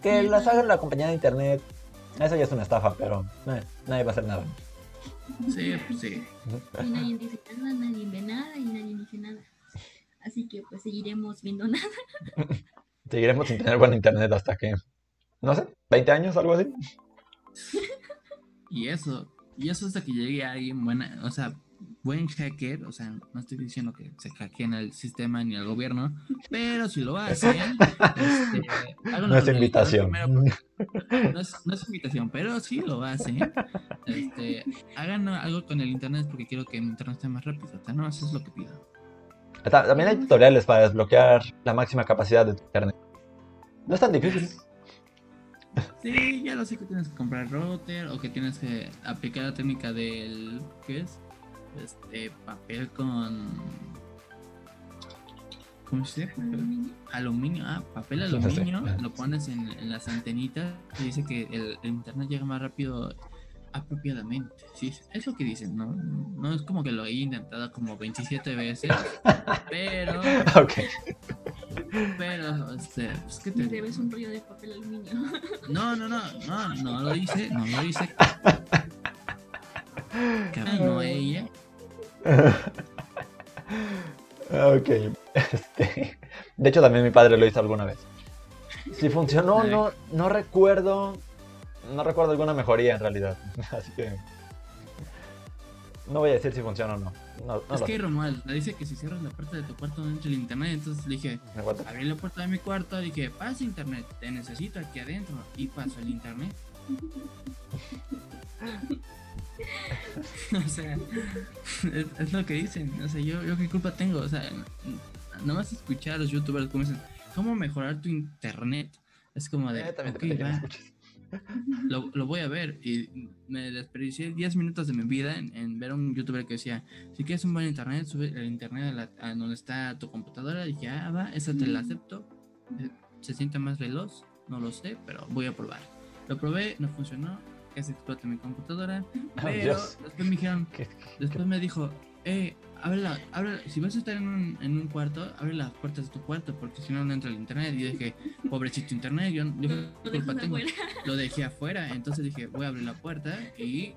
Que las haga la compañía de internet. Eso ya es una estafa, pero eh, nadie va a hacer nada. Sí, pues sí. Y nadie dice nada, nadie ve nada y nadie dice nada. Así que pues seguiremos viendo nada. Seguiremos sin tener buen internet hasta que, no sé, 20 años, algo así. Y eso, y eso hasta que llegue alguien buena, o sea, buen hacker, o sea, no estoy diciendo que se hackeen el sistema ni el gobierno, pero si lo hacen, este, No es invitación. primero, no es, no es invitación, pero si lo hacen, este, hagan algo con el internet porque quiero que mi internet esté más rápido, o sea, no, eso es lo que pido. Ta- También hay tutoriales para desbloquear la máxima capacidad de tu internet. No es tan difícil. Sí, ya lo sé que tienes que comprar router o que tienes que aplicar la técnica del. ¿Qué es? Este papel con. ¿Cómo se dice? Aluminio. Aluminio, ah, papel aluminio, lo pones en, en las antenitas y dice que el, el internet llega más rápido apropiadamente. Sí, es lo que dicen, ¿no? No es como que lo he intentado como 27 veces, pero, ok. pero, este, pues, ¿qué te? Debes un rollo de papel aluminio. No, no, no, no, no lo hice, no lo hice. No ella. ok. Este, de hecho, también mi padre lo hizo alguna vez. Si funcionó, no, no recuerdo. No recuerdo alguna mejoría en realidad. Así que. No voy a decir si funciona o no. No, no Es que. Romuald dice que si cierras la puerta de tu cuarto no entra el internet, entonces le dije, abrí la puerta de mi cuarto, dije, pasa internet, te necesito aquí adentro y paso el internet. o sea, es, es lo que dicen, o sea, yo, yo qué culpa tengo, o sea, n- nomás escuchar a los youtubers como dicen, ¿cómo mejorar tu internet? Es como de, Eh, también "Ok, depende de quién va, escuches. Lo, lo voy a ver y me desperdicié 10 minutos de mi vida en, en ver a un youtuber que decía, si quieres un buen internet, sube el internet a, la- a donde está tu computadora. Y dije, ah, va, esa te la acepto. Eh, Se siente más veloz, no lo sé, pero voy a probar. Lo probé, no funcionó, casi explota mi computadora. Oh, Pero Dios. después me dijeron, ¿Qué- qué- después me dijo, eh, abre la, abre, si vas a estar en un, en un cuarto, abre las puertas de tu cuarto, porque si no, no entra el internet. Y dije, pobrecito internet, yo, yo Lo ¿qué dejas culpa tengo? afuera. lo dejé afuera, entonces dije, voy a abrir la puerta y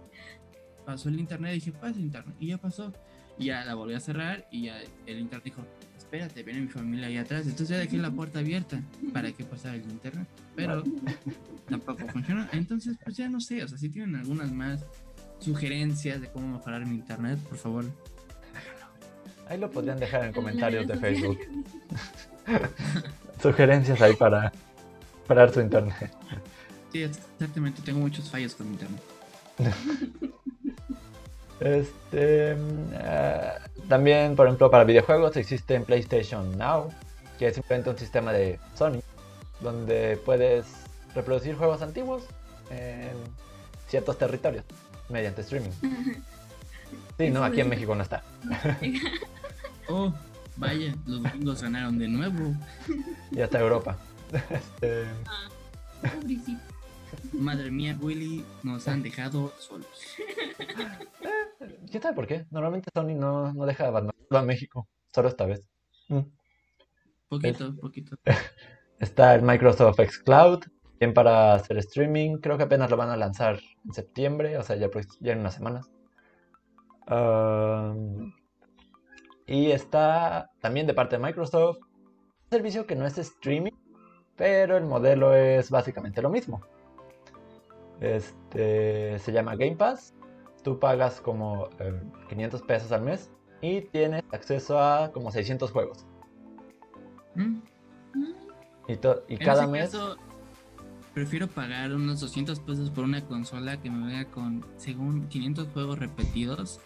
pasó el internet, dije, pasa internet, y ya pasó. Y ya la volví a cerrar y ya el internet dijo, espérate, viene mi familia ahí atrás. Entonces ya dejé la puerta abierta para que pasara el internet, pero tampoco funcionó. Entonces, pues ya no sé, o sea, si tienen algunas más sugerencias de cómo mejorar mi internet, por favor. Ahí lo podrían dejar en En comentarios de Facebook. Sugerencias ahí para parar tu internet. Sí, exactamente, tengo muchos fallos con internet. Este, eh, también, por ejemplo, para videojuegos existe en PlayStation Now, que es simplemente un sistema de Sony, donde puedes reproducir juegos antiguos en ciertos territorios mediante streaming. Sí, no, aquí en México no está. Oh, vaya, los gringos ganaron de nuevo. Y hasta Europa. Este, Pobrecito. Madre mía, Willy, nos han dejado solos. ¿Quién sabe por qué? Normalmente Sony no, no deja abandonarlo a México, solo esta vez. Mm. Poquito, poquito. Está el Microsoft xCloud, bien para hacer streaming. Creo que apenas lo van a lanzar en septiembre, o sea, ya, pues- ya en unas semanas. Um, y está también de parte de Microsoft, un servicio que no es streaming, pero el modelo es básicamente lo mismo. Este se llama Game Pass. Tú pagas como eh, 500 pesos al mes y tienes acceso a como 600 juegos. Mm. Y, y cada mes... caso, prefiero pagar unos 200 pesos por una consola que me venga con, según 500 juegos repetidos.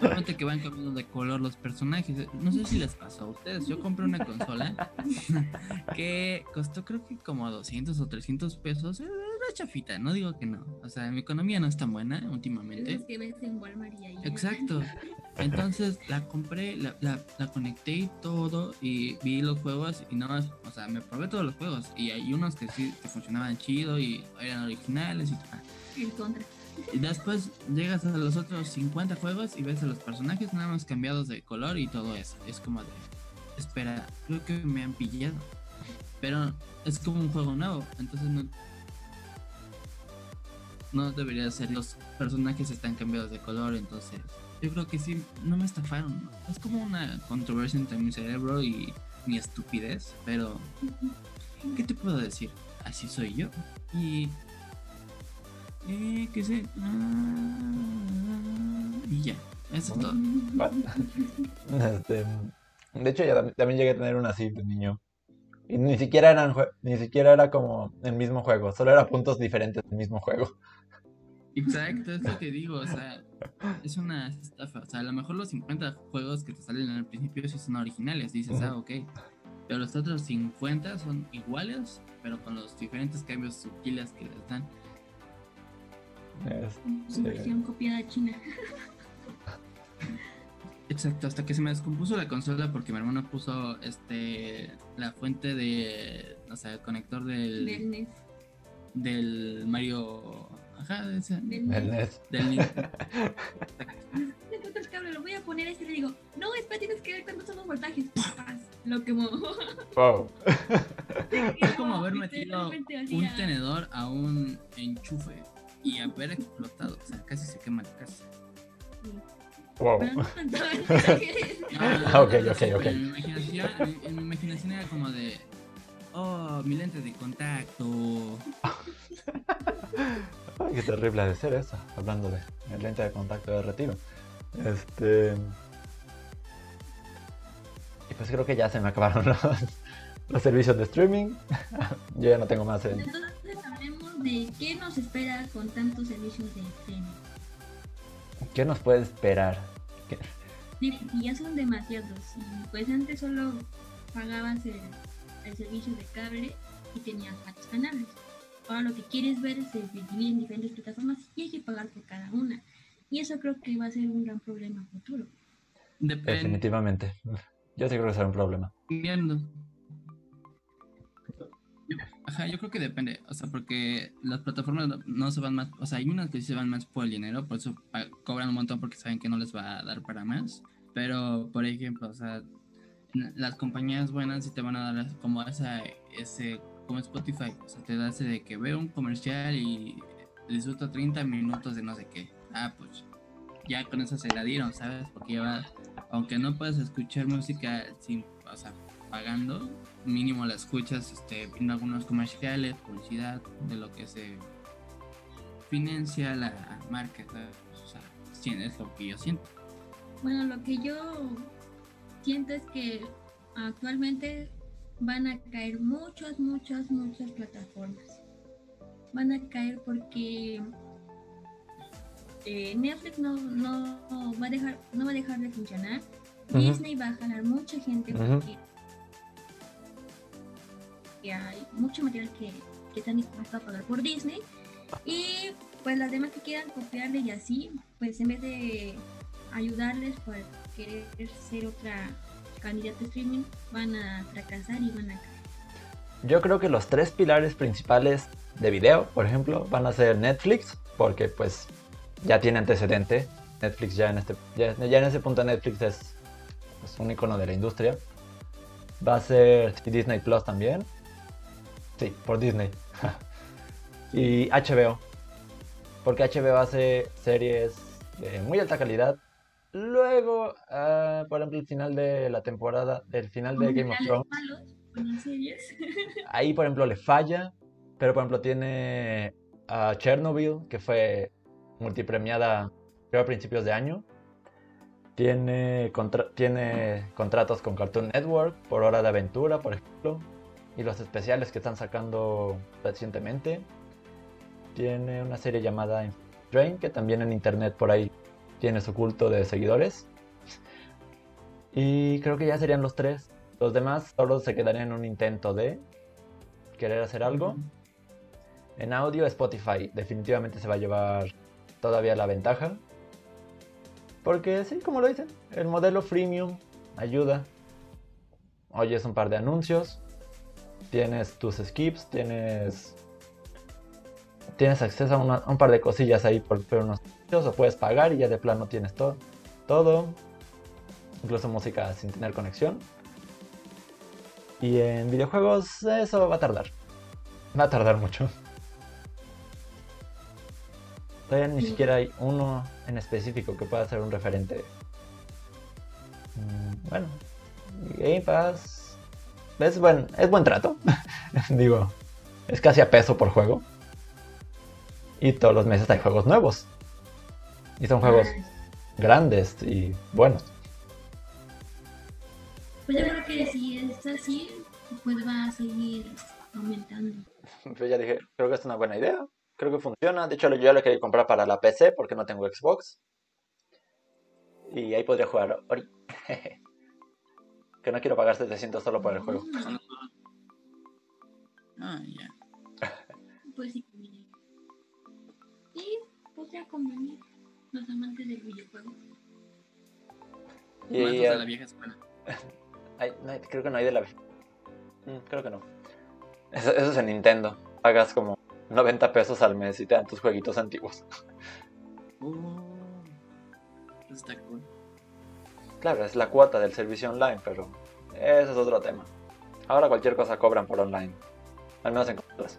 Solamente que van cambiando de color los personajes. No sé si les pasó a ustedes. Yo compré una consola que costó creo que como 200 o 300 pesos. Era chafita, no digo que no. O sea, mi economía no es tan buena últimamente. Esas que ves en Walmart y ahí. Exacto. Entonces la compré, la, la, la conecté y todo y vi los juegos y no, o sea, me probé todos los juegos y hay unos que sí que funcionaban chido y eran originales y tal. El contra. Y después llegas a los otros 50 juegos y ves a los personajes nada más cambiados de color y todo eso. Es como de, espera, creo que me han pillado. Pero es como un juego nuevo, entonces no... No debería ser, los personajes están cambiados de color, entonces yo creo que sí, no me estafaron. ¿no? Es como una controversia entre mi cerebro y mi estupidez, pero ¿qué te puedo decir? Así soy yo. Y eh, qué sé. Ah, y ya, eso es todo. Este, de hecho, tam- también llegué a tener una así de niño. Y ni siquiera eran ni siquiera era como el mismo juego, solo era puntos diferentes del mismo juego. Exacto, es lo que digo, o sea, es una estafa. O sea, a lo mejor los 50 juegos que te salen al principio sí son originales, dices, ah, ok. pero los otros 50 son iguales, pero con los diferentes cambios sutiles que les dan. Versión copiada china. Exacto, hasta que se me descompuso la consola porque mi hermano puso este la fuente de, o sea, el conector del, Del NES. del Mario, ajá, de ese- Del el NES. NES. del Nintendo. Le corto el cable, lo voy a poner este y le digo, no, espera, tienes que ver cuántos son los voltajes. Lo quemó. Wow. Es como haber metido un tenedor a un enchufe y haber explotado, o sea, casi se quema la casa. Wow. Pero no voltajes. Ah, ok, ok, ok. En mi imaginación, en- en mi imaginación era como de, oh, mi lente de contacto. Ay, qué terrible ha de ser eso, hablando de el lente de contacto de retiro. Este. Y pues creo que ya se me acabaron los, los servicios de streaming. Yo ya no tengo más en. Entonces hablemos de qué nos espera con tantos servicios de streaming. ¿Qué nos puede esperar? ¿Qué- Sí, y ya son demasiados. Y pues antes solo pagabas el, el servicio de cable y tenías varios canales. Ahora lo que quieres ver se divide en diferentes plataformas y hay que pagar por cada una. Y eso creo que va a ser un gran problema futuro. Definitivamente. Yo sí creo que será un problema. Ajá, yo creo que depende, o sea, porque las plataformas no- se van más, o sea, hay unas que sí se van más por el dinero, por eso pa- cobran un montón porque saben que no les va a dar para más, pero, por ejemplo, o sea, las compañías buenas sí te van a dar como esa, ese, como Spotify, o sea, te da ese de que veo un comercial y disfruto 30 minutos de no sé qué, ah, pues, ya con eso se la dieron, ¿sabes? Porque ya aunque no puedes escuchar música sin, o sea, pagando, mínimo la escuchas este, viendo algunos comerciales, publicidad, de lo que se financia la marca. ¿sabes? O sea, sí, es lo que yo siento. Bueno, lo que yo siento es que actualmente van a caer muchas, muchas, muchas plataformas. Van a caer porque eh, Netflix no, no va a dejar, no va a dejar de funcionar. Disney va a jalar mucha gente porque que hay mucho material que, que están dispuestos a pagar por Disney. Y pues las demás que quieran copiarle y así, pues en vez de ayudarles por querer ser otra candidata de streaming, van a fracasar y van a caer. Yo creo que los tres pilares principales de video, por ejemplo, van a ser Netflix, porque pues ya tiene antecedente. Netflix ya en este, ya, ya en ese punto Netflix es, es un icono de la industria. Va a ser Disney Plus también. Sí, por Disney. y HBO. Porque HBO hace series de muy alta calidad. Luego, ah, por ejemplo, el final de la temporada, el final de Game of Thrones malos series. ahí, por ejemplo, le falla, pero por ejemplo tiene a Chernobyl, que fue multipremiada creo a principios de año. Tiene, contra- tiene contratos con Cartoon Network por Hora de Aventura, por ejemplo, y los especiales que están sacando recientemente. Tiene una serie llamada Drain, que también en internet por ahí tiene su culto de seguidores. Y creo que ya serían los tres. Los demás solo se quedarían en un intento de querer hacer algo. En audio, Spotify definitivamente se va a llevar todavía la ventaja. Porque sí, como lo dicen, el modelo freemium ayuda. Oyes un par de anuncios, tienes tus skips, tienes tienes acceso a, una- a un par de cosillas ahí por, por unos o puedes pagar y ya de plano tienes todo, todo, incluso música sin tener conexión. Y en videojuegos eso va a tardar. Va a tardar mucho. Todavía ni siquiera hay uno en específico que pueda ser un referente. Mm, Bueno, Game Pass es buen, es buen trato. Digo, es casi a peso por juego. Y todos los meses hay juegos nuevos. Y son juegos grandes y buenos. Pues yo creo que si es así, pues va a seguir aumentando. Yo ya dije, creo que es una buena idea. Creo que funciona. De hecho, yo lo quería comprar para la PC porque no tengo Xbox. Y ahí podría jugar Ori. que no quiero pagar 700 solo por el juego. Ah, ya. Pues sí, conviene. Sí, podría convenir. Los amantes del videojuego. Y de eh, la vieja escuela. ay, no hay- creo que no hay de la... Mm, creo que no. Eso, eso es en Nintendo. Pagas como 90 pesos al mes y te dan tus jueguitos antiguos. Oh, está cool. Claro, es la cuota del servicio online, pero ese es otro tema. Ahora cualquier cosa cobran por online. Al menos en consolas.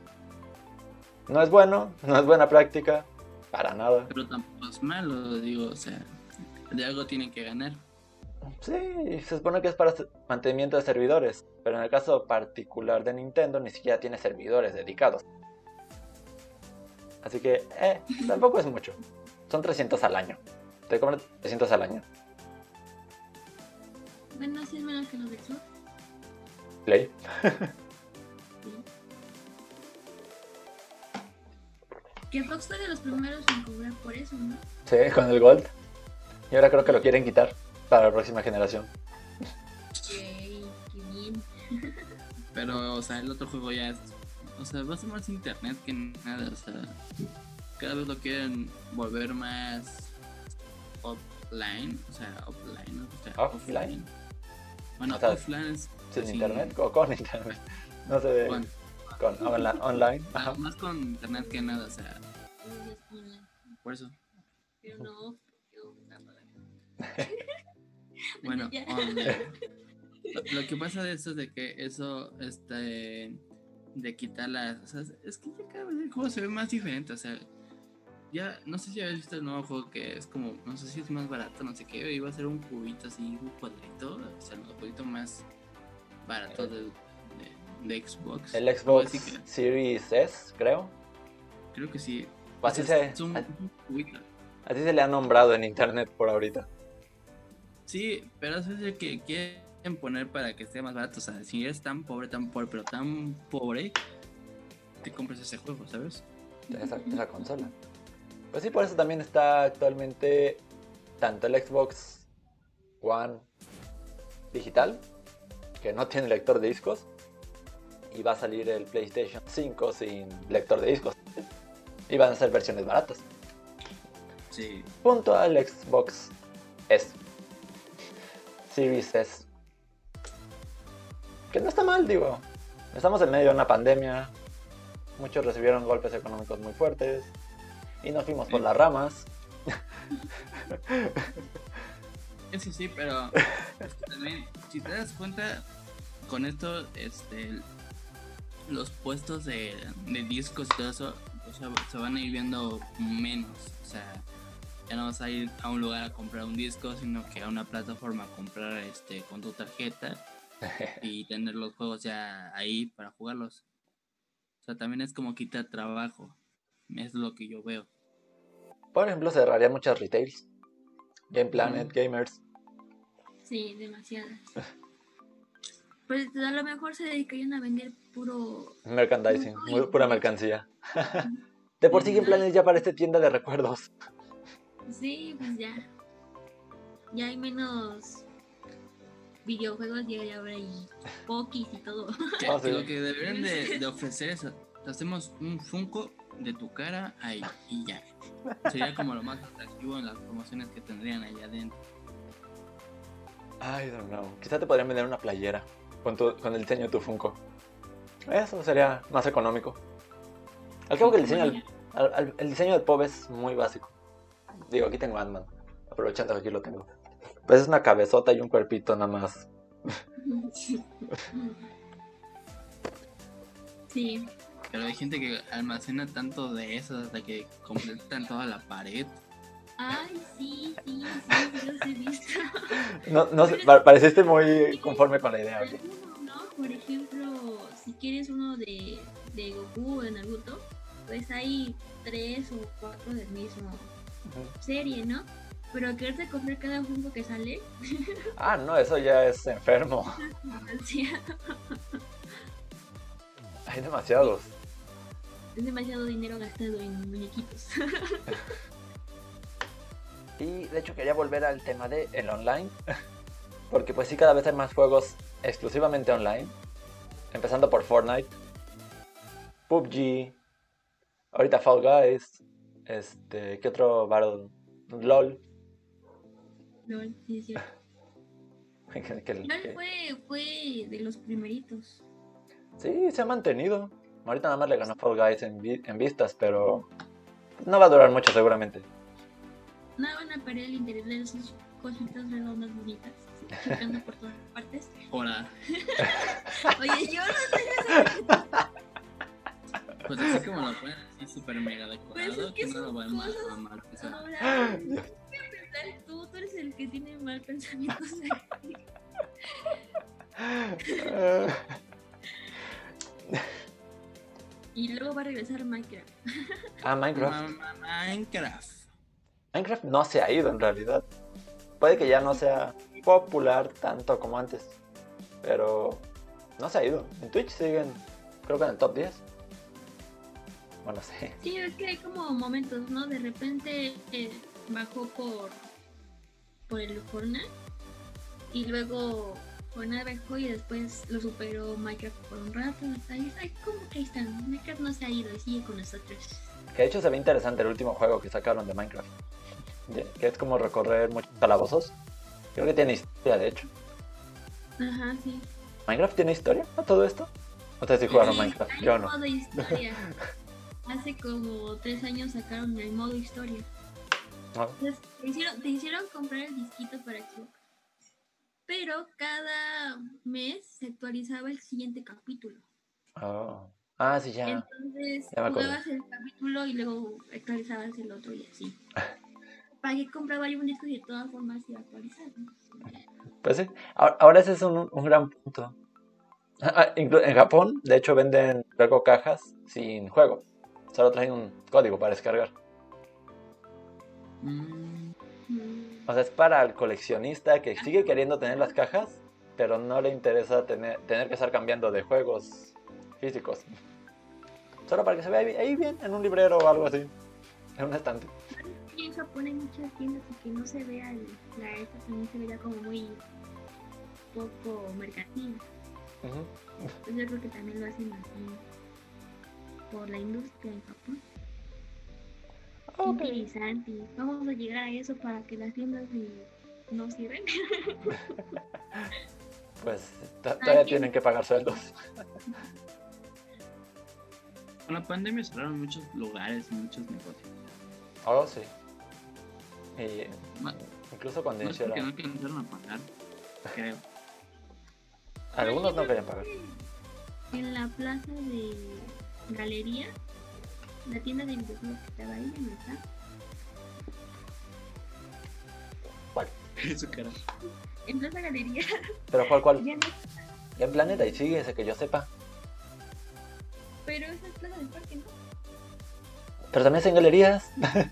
No es bueno, no es buena práctica, para nada. Pero tampoco es malo, digo, o sea, de algo tienen que ganar. Sí, se supone que es para mantenimiento de servidores, pero en el caso particular de Nintendo ni siquiera tiene servidores dedicados. Así que, eh, tampoco es mucho. Son 300 al año. Te cobran 300 al año. Bueno, sí es menos que los del sur. Play. Sí. Que Fox fue de los primeros en cobrar por eso, ¿no? Sí, con el Gold. Y ahora creo que lo quieren quitar para la próxima generación. Qué bien. Pero, o sea, el otro juego ya es. O sea, va a ser más internet que nada, o sea. Cada vez lo quieren volver más. offline, o sea, offline. O sea, Offline. Bueno, O sea, offline es. ¿Sin sin- internet o con internet? No sé de... Con- Con onla- online. ah, Ajá. más con internet que nada, o sea, Uy, es online. por eso. Pero no, yo no, no, no. Bueno, online. Lo, lo que pasa de eso es de que eso, este, de quitar las, o sea, es que ya cada vez el juego se ve más diferente, o sea, ya, no sé si habéis visto el nuevo juego que es como, no sé si es más barato, no sé qué, iba a ser un cubito así, un cuadrito, o sea, un poquito más barato de, de, de Xbox. El Xbox que- Series S, creo. creo que sí. Así se, un, un cubito. así se le ha nombrado en internet por ahorita. Sí, pero eso es el que quieren poner para que esté más barato. O sea, si eres tan pobre, tan pobre, pero tan pobre, te compras ese juego, ¿sabes? esa, esa consola. Pues sí, por eso también está actualmente tanto el Xbox One digital, que no tiene lector de discos, y va a salir el PlayStation 5 sin lector de discos. Y van a ser versiones baratas. Sí. Junto al Xbox S. Series S. Que no está mal, digo. Estamos en medio de una pandemia. Muchos recibieron golpes económicos muy fuertes. Y nos fuimos por Sí. las ramas. Eso sí, pero es que también, si te das cuenta, con esto, este, los puestos de, de discos y todo eso, o sea, se van a ir viendo menos. O sea, ya no vas a ir a un lugar a comprar un disco, sino que a una plataforma a comprar este con tu tarjeta y tener los juegos ya ahí para jugarlos. O sea, también es como quita trabajo. Es lo que yo veo. Por ejemplo, cerrarían muchas retails. Game Planet. Gamers. Sí, demasiadas. Pues a lo mejor se dedicarían a vender puro. Merchandising. Muy pura mercancía. De por sí Game Planet ya parece tienda de recuerdos. Sí, pues ya. Ya hay menos videojuegos y ahora hay pokis y todo. Que, Ah, que sí. lo que deberían de, de ofrecer es hacemos un Funko de tu cara ahí y ya. Sería como lo más atractivo en las promociones que tendrían allá adentro. I don't know. Quizá te podrían vender una playera con, tu- con el diseño de tu Funko. Eso sería más económico. Al cabo que el diseño, el diseño del POV es muy básico. Digo, aquí tengo Ant-Man. Aprovechando que aquí lo tengo. Pues es una cabezota y un cuerpito nada más. Sí, Pero hay gente que almacena tanto de eso hasta que completan toda la pared. ay, sí, sí, sí, sí, los he visto. No, no sé, pa- pareciste muy conforme con la idea. oye. Alguno, ¿no? Por ejemplo, si quieres uno de, de Goku o de Naruto, pues hay tres o cuatro del mismo serie, ¿no? Pero quererte comprar cada Funko que sale, Ah, no, eso ya es enfermo. sí, Hay demasiados. Es demasiado dinero gastado en muñequitos. Y de hecho quería volver al tema de el online. Porque pues sí, cada vez hay más juegos exclusivamente online. Empezando por Fortnite, PUBG, ahorita Fall Guys, este, ¿qué otro Battle? LOL. LOL, sí, cierto. Que- que- LOL que- fue, fue de los primeritos. Sí, se ha mantenido. Ahorita nada más le ganó Fall Guys en, vi- en vistas, pero no va a durar mucho seguramente. No van a parar el interior de esas cositas redondas bonitas, chocando por todas partes. Ahora, Oye, yo no pues así como lo ponen así súper mega Pues es decorado, que que no lo son va a ma- cosas- a o sea, Ahora, ¿qué pensar tú? Tú eres el que tiene mal pensamiento. Y luego va a regresar Minecraft. ah, Minecraft. ma- ma- Minecraft. Minecraft no se ha ido en realidad. Puede que ya no sea popular tanto como antes, pero no se ha ido. En Twitch siguen, creo que en el top 10. Bueno, sí. Sí, es que hay como momentos, ¿no? De repente eh, bajó por, por el Fortnite y luego Fortnite bajó y después lo superó Minecraft por un rato. Hasta ahí, ay, ¿cómo que ahí está? Minecraft no se ha ido sigue con nosotros. Que de hecho se ve interesante el último juego que sacaron de Minecraft. Que es como recorrer muchos calabozos. Creo que tiene historia, de hecho. Ajá, sí. ¿Minecraft tiene historia a todo esto? Ustedes sí jugaron Sí, Minecraft, yo no. modo historia. Hace como tres años sacaron el modo historia. No. Entonces, te hicieron, te hicieron comprar el disquito para Xbox. Pero cada mes se actualizaba el siguiente capítulo. Oh. Ah, sí, ya. Entonces ya jugabas el capítulo y luego actualizabas el otro y así. ¿Para qué compraba yo un disco y de todas formas iba a actualizar? Pues sí. Ahora, ahora ese es un, un gran punto. Ah, inclu- En Japón, de hecho, venden luego cajas sin juego. Solo traen un código para descargar. Mm, O sea, es para el coleccionista que sigue queriendo tener las cajas, pero no le interesa tener, tener que estar cambiando de juegos físicos. Solo para que se vea ahí- ahí bien, en un librero o algo así. En un estante. Y en Japón hay muchas tiendas y que no se vea el- la esta también se veía como muy poco mercantil. Entonces yo creo que también lo hacen así por la industria en Japón. Qué Ok. interesante. Vamos a llegar a eso para que las tiendas no cierren. Pues to- todavía tienen que pagar sueldos. Con la pandemia cerraron muchos lugares y muchos negocios. Oh, sí. Y Ma- incluso cuando No iniciaron. no a pagar, creo. Algunos no querían pagar. En la plaza de Galería, la tienda de videojuegos que estaba ahí, ¿no está? Su cara. En Plaza Galería, Pero ¿cuál, cuál? ya no, Ya en Planeta y sigue ese que yo sepa. pero esa es Plaza del Parque, ¿no? Pero también es en galerías.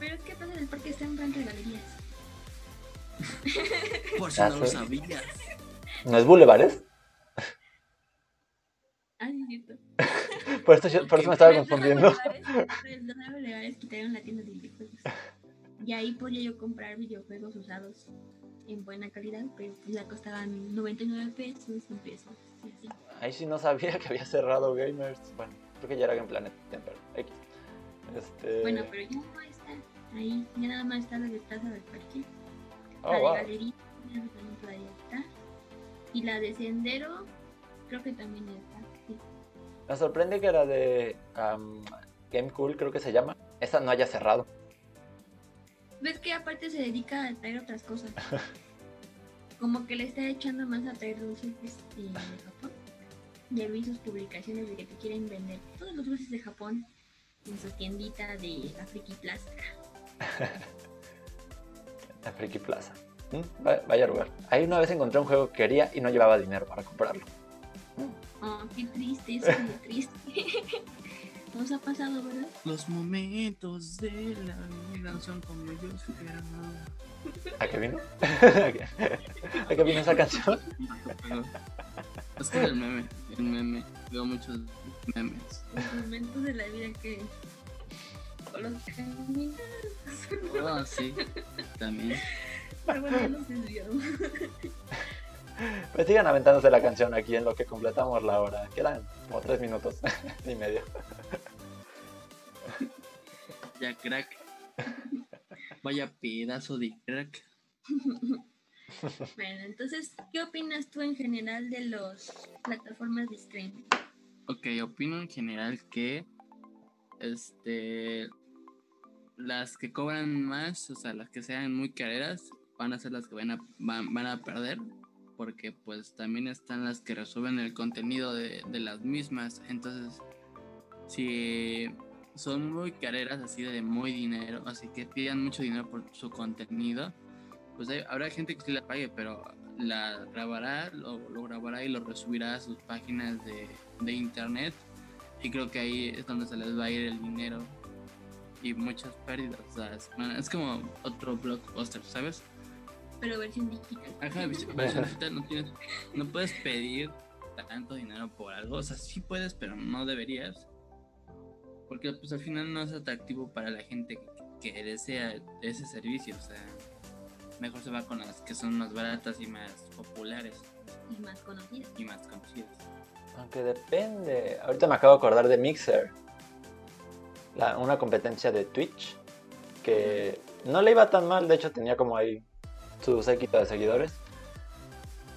Pero es que Plaza del Parque está en frente de Galerías. Por si Ah, no lo sabías. ¿No es Boulevares? Ah, sí, es cierto. Por, esto yo- por eso me estaba confundiendo. Quitaron la tienda de videojuegos. Y ahí podía yo comprar videojuegos usados en buena calidad, pero pues ya costaban 99 pesos, 100 pesos, y así. Ahí sí no sabía que había cerrado Gamers. Bueno, creo que ya era en Planet, X. Este... Bueno, pero ya no está ahí, ya nada más está la de Plaza del Parque. oh, la de. Galería, también todavía está. Y la de Sendero, creo que también está. Me sorprende que la de am, Game Cool, creo que se llama, esa no haya cerrado. Ves que aparte se dedica a traer otras cosas. Como que le está echando más a traer dulces este, de Japón. Ya vi sus publicaciones de que te quieren vender todos los dulces de Japón en su tiendita de la Friki Plaza. En Friki Plaza. Mm, va- Vaya lugar. Ahí una vez encontré un juego que quería y no llevaba dinero para comprarlo. Oh, qué triste, es muy triste. Nos ha pasado, ¿verdad? Los momentos de la vida son como yo esperaba. ¿A qué vino? ¿A qué- ¿A qué vino esa canción? Es que el meme, el meme, veo muchos memes. Los momentos de la vida que. O los caminos. Oh, sí, también. Pero bueno, ya nos desviamos. Pues sigan aventándose la canción aquí en lo que completamos la hora. Quedan como tres minutos y medio. Ya crack. Vaya pedazo de crack. Bueno, entonces, ¿qué opinas tú en general de las plataformas de streaming? Ok, opino en general que este las que cobran más, o sea, las que sean muy careras, van a ser las que van a, van, van a perder, porque pues también están las que resuelven el contenido de, de las mismas. Entonces, si son muy careras, así de muy dinero, así que pidan mucho dinero por su contenido, pues habrá gente que sí la pague, pero la grabará, lo, grabará y lo resubirá a sus páginas de, de internet. Y creo que ahí es donde se les va a ir el dinero y muchas pérdidas. O es como otro blockbuster, ¿sabes? Pero versión digital. Ajá, versión digital no, tienes, no puedes pedir tanto dinero por algo. O sea, sí puedes, pero no deberías. Porque pues al final no es atractivo para la gente que, que desea ese servicio. O sea, mejor se va con las que son más baratas y más populares Y más conocidas. y más conocidas. Aunque depende. Ahorita me acabo de acordar de Mixer. La- una competencia de Twitch. Que no le iba tan mal. De hecho tenía como ahí su séquito de seguidores.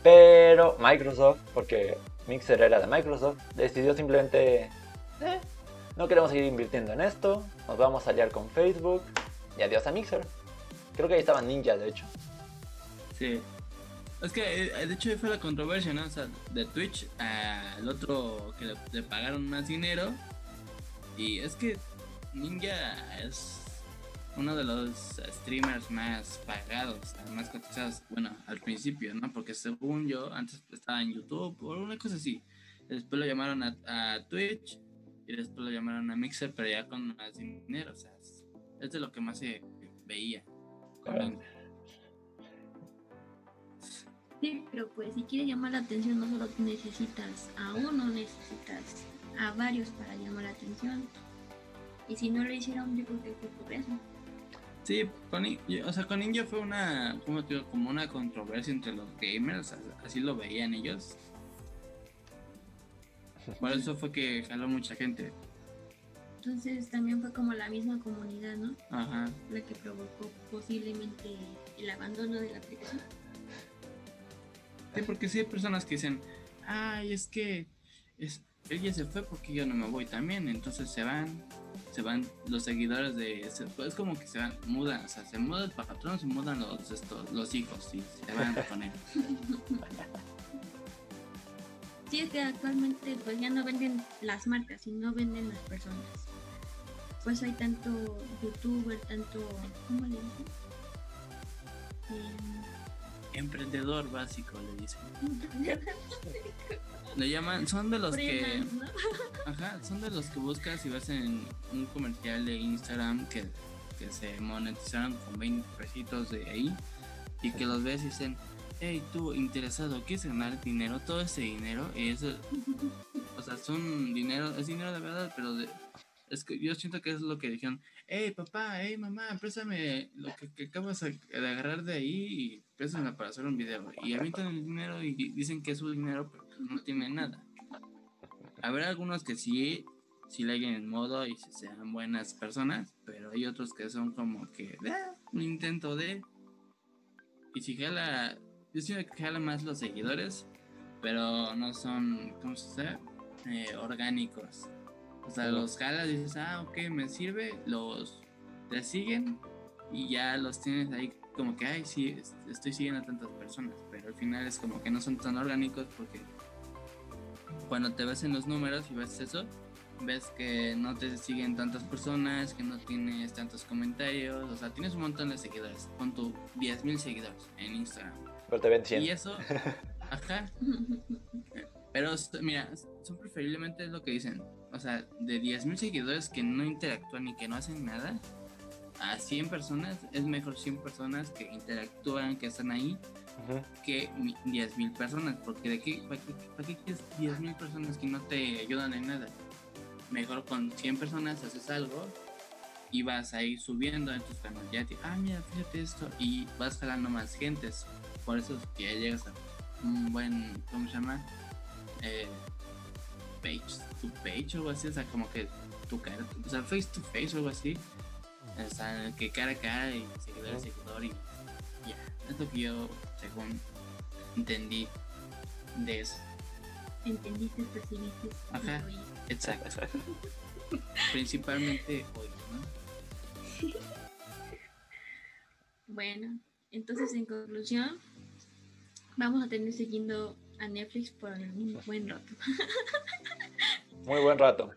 Pero Microsoft, porque Mixer era de Microsoft, decidió simplemente... "Eh, no queremos seguir invirtiendo en esto. Nos vamos a aliar con Facebook. Y adiós a Mixer. Creo que ahí estaba Ninja, de hecho. Sí. Es que eh, de hecho ahí fue la controversia, ¿no? O sea, de Twitch al otro que le, le pagaron más dinero. Y es que Ninja es uno de los streamers más pagados, más cotizados. Bueno, al principio, ¿no? Porque según yo, antes estaba en YouTube o una cosa así. Después lo llamaron a, a Twitch y después lo llamaron a Mixer, pero ya con más dinero. O sea, es, es de lo que más se veía. Claro. Sí, pero pues si quieres llamar la atención, no solo necesitas a uno, necesitas a varios para llamar la atención. Y si no lo hicieron, yo creo que fue por eso. Sí, con, o sea, con Ninja fue una, ¿cómo te digo? Como una controversia entre los gamers, así lo veían ellos. Por eso fue que jaló mucha gente. Entonces también fue como la misma comunidad, ¿no? Ajá. La que provocó posiblemente el abandono de la aplicación. Sí, porque sí hay personas que dicen, ay, es que es, ella se fue porque yo no me voy también, entonces se van, se van los seguidores de, se- pues, es como que se van, mudan, o sea, se muda el patrón, se mudan los, estos, los hijos y se van con él. Sí, es que actualmente pues ya no venden las marcas, sino venden las personas. Pues hay tanto youtuber, tanto... ¿Cómo le dicen? Emprendedor básico, le dicen. Le llaman, son de los que... Ajá, son de los que buscas y ves en un comercial de Instagram que, que se monetizaron con 20 pesitos de ahí y que los ves y dicen, hey tú interesado, ¿quieres ganar dinero? Todo ese dinero y eso, o sea, son dinero, es dinero de verdad, pero de- es que yo siento que es lo que dijeron, hey papá, hey mamá, préstame lo que, que acabas de agarrar de ahí y préstame para hacer un video. Y avientan el dinero y dicen que es su dinero, pero no tienen nada. Habrá algunos que sí, sí le en modo y sean buenas personas, pero hay otros que son como que "Ah, un intento de. Y si jala, yo siento que jala más los seguidores, pero no son, ¿cómo se dice? Eh, orgánicos. O sea, los jalas y dices, ah, ok, me sirve, los te siguen y ya los tienes ahí como que, ay, sí, es- estoy siguiendo a tantas personas, pero al final es como que no son tan orgánicos porque cuando te ves en los números y ves eso, ves que no te siguen tantas personas, que no tienes tantos comentarios, o sea, tienes un montón de seguidores, con tu 10.000 seguidores en Instagram. Pero te ven 100. Y eso, ajá, pero mira, son preferiblemente lo que dicen, o sea, de 10.000 seguidores que no interactúan y que no hacen nada, a 100 personas, es mejor 100 personas que interactúan, que están ahí, Ujú. que mi- 10.000 personas, porque de qué, para, qué, para qué quieres 10.000 personas que no te ayudan en nada? Mejor con 100 personas haces algo y vas ahí subiendo, entonces cuando ya te, ah, mira, fíjate esto, y vas jalando más gentes. Por eso es que ya llegas a un buen, ¿cómo se llama? Eh, page to page o algo así, o sea, como que tu cara, o sea, face to face o algo así. O sea, que cara a cara y seguidor a seguidor y ya. Es lo que yo, según entendí de eso. Entendiste, percibiste. Ajá. Exacto. Principalmente hoy, ¿no? Bueno, entonces en conclusión, vamos a tener siguiendo a Netflix por un buen rato. Muy buen rato.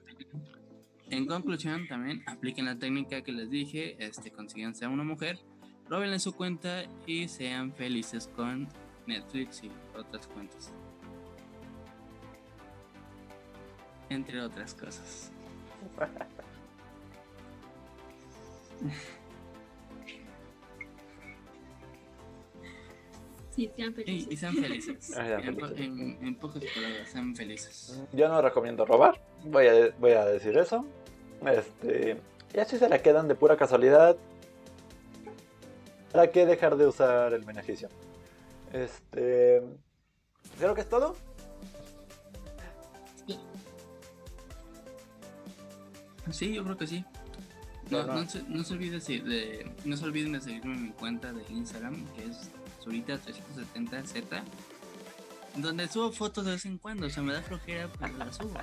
En conclusión, también apliquen la técnica que les dije, este, consíganse a una mujer, róbenle su cuenta y sean felices con Netflix y otras cuentas. Entre otras cosas. Sí, sean Y, felices. y sean felices. Ah, sean en, felices. en- en pocas palabras, sean felices. Yo no recomiendo robar, voy a, voy a decir eso. Este, y así se la quedan de pura casualidad. ¿Para qué dejar de usar el beneficio? Este, creo que es todo. Sí. Sí, yo creo que sí. No, Bueno. no se, no se olviden de, de- no se olviden de seguirme en mi cuenta de Instagram, que es Zurita370Z, donde subo fotos de vez en cuando, o sea, me da flojera, pues las subo.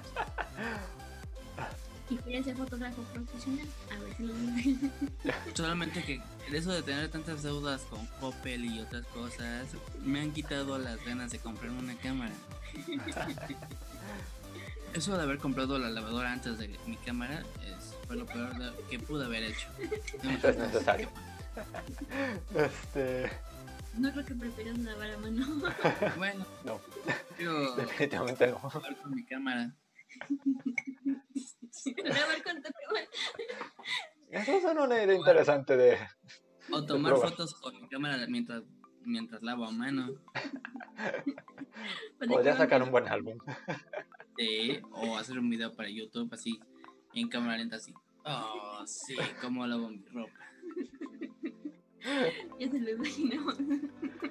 Quieren ser fotógrafo profesional, a ver si lo. Solamente que eso de tener tantas deudas con Coppel y otras cosas, me han quitado las ganas de comprar una cámara. Eso de haber comprado la lavadora antes de mi cámara es, fue lo peor que pude haber hecho. Eso es necesario. Este, No creo que prefieras lavar a mano. Bueno, no, quiero definitivamente no. grabar con mi cámara. lavar con tu cámara. Eso es una idea interesante de... O tomar probar. fotos con mi cámara mientras, mientras lavo a mano. Podría sacar un buen álbum. Sí, o hacer un video para YouTube así, en cámara lenta así. Oh, sí, cómo lavo mi ropa. Ya se lo imaginamos.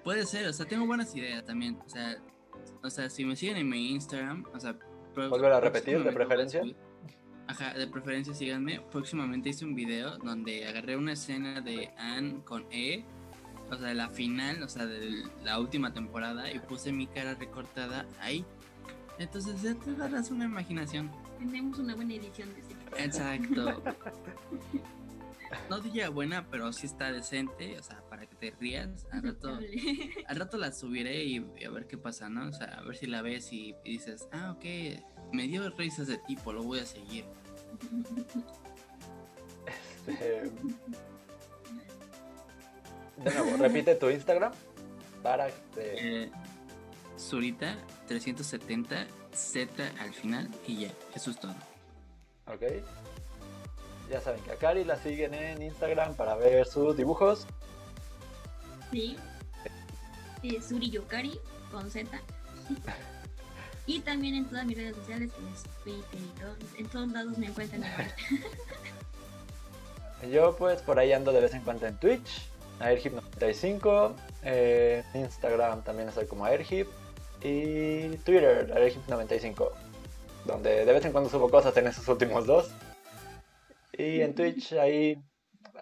Puede ser, o sea, tengo buenas ideas también. O sea, o sea si me siguen en mi Instagram, o sea, ¿Volver a repetir, de preferencia? Ajá, de preferencia síganme. Próximamente hice un video donde agarré una escena de Anne con E, o sea, de la final, o sea, de la última temporada, y puse mi cara recortada ahí. Entonces ya te agarras una imaginación. Tenemos una buena edición de ese. Exacto. No diría buena, pero sí está decente, o sea, para que te rías. Al rato, al rato la subiré y, y a ver qué pasa, ¿no? O sea, a ver si la ves y, y dices, ah, ok, me dio risas de tipo, lo voy a seguir. Este, De nuevo, repite tu Instagram para que... Eh, Zurita 370 Z al final y ya, eso es todo. Ok. Ya saben que a Cari la siguen en Instagram para ver sus dibujos. Sí. Eh, Suri con Z. Y también en todas mis redes sociales, que es Twitter y todo. En todos lados me encuentran. Yo pues por ahí ando de vez en cuando en Twitch, airhip95, eh, en Instagram también estoy como airhip y Twitter, airhip95, donde de vez en cuando subo cosas en esos últimos dos. Y en Twitch ahí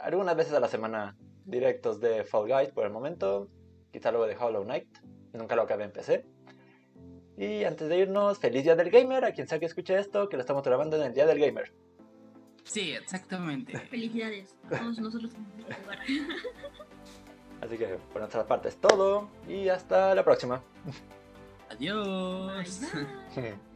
algunas veces a la semana directos de Fall Guys por el momento, quizá luego de Hollow Knight, nunca lo acabé en PC. Y antes de irnos, feliz día del gamer a quien sea que escuche esto, que lo estamos grabando en el día del gamer. Sí, exactamente. Felicidades a todos nosotros en lugar. Así que por nuestra parte es todo y hasta la próxima. Adiós. Bye, bye.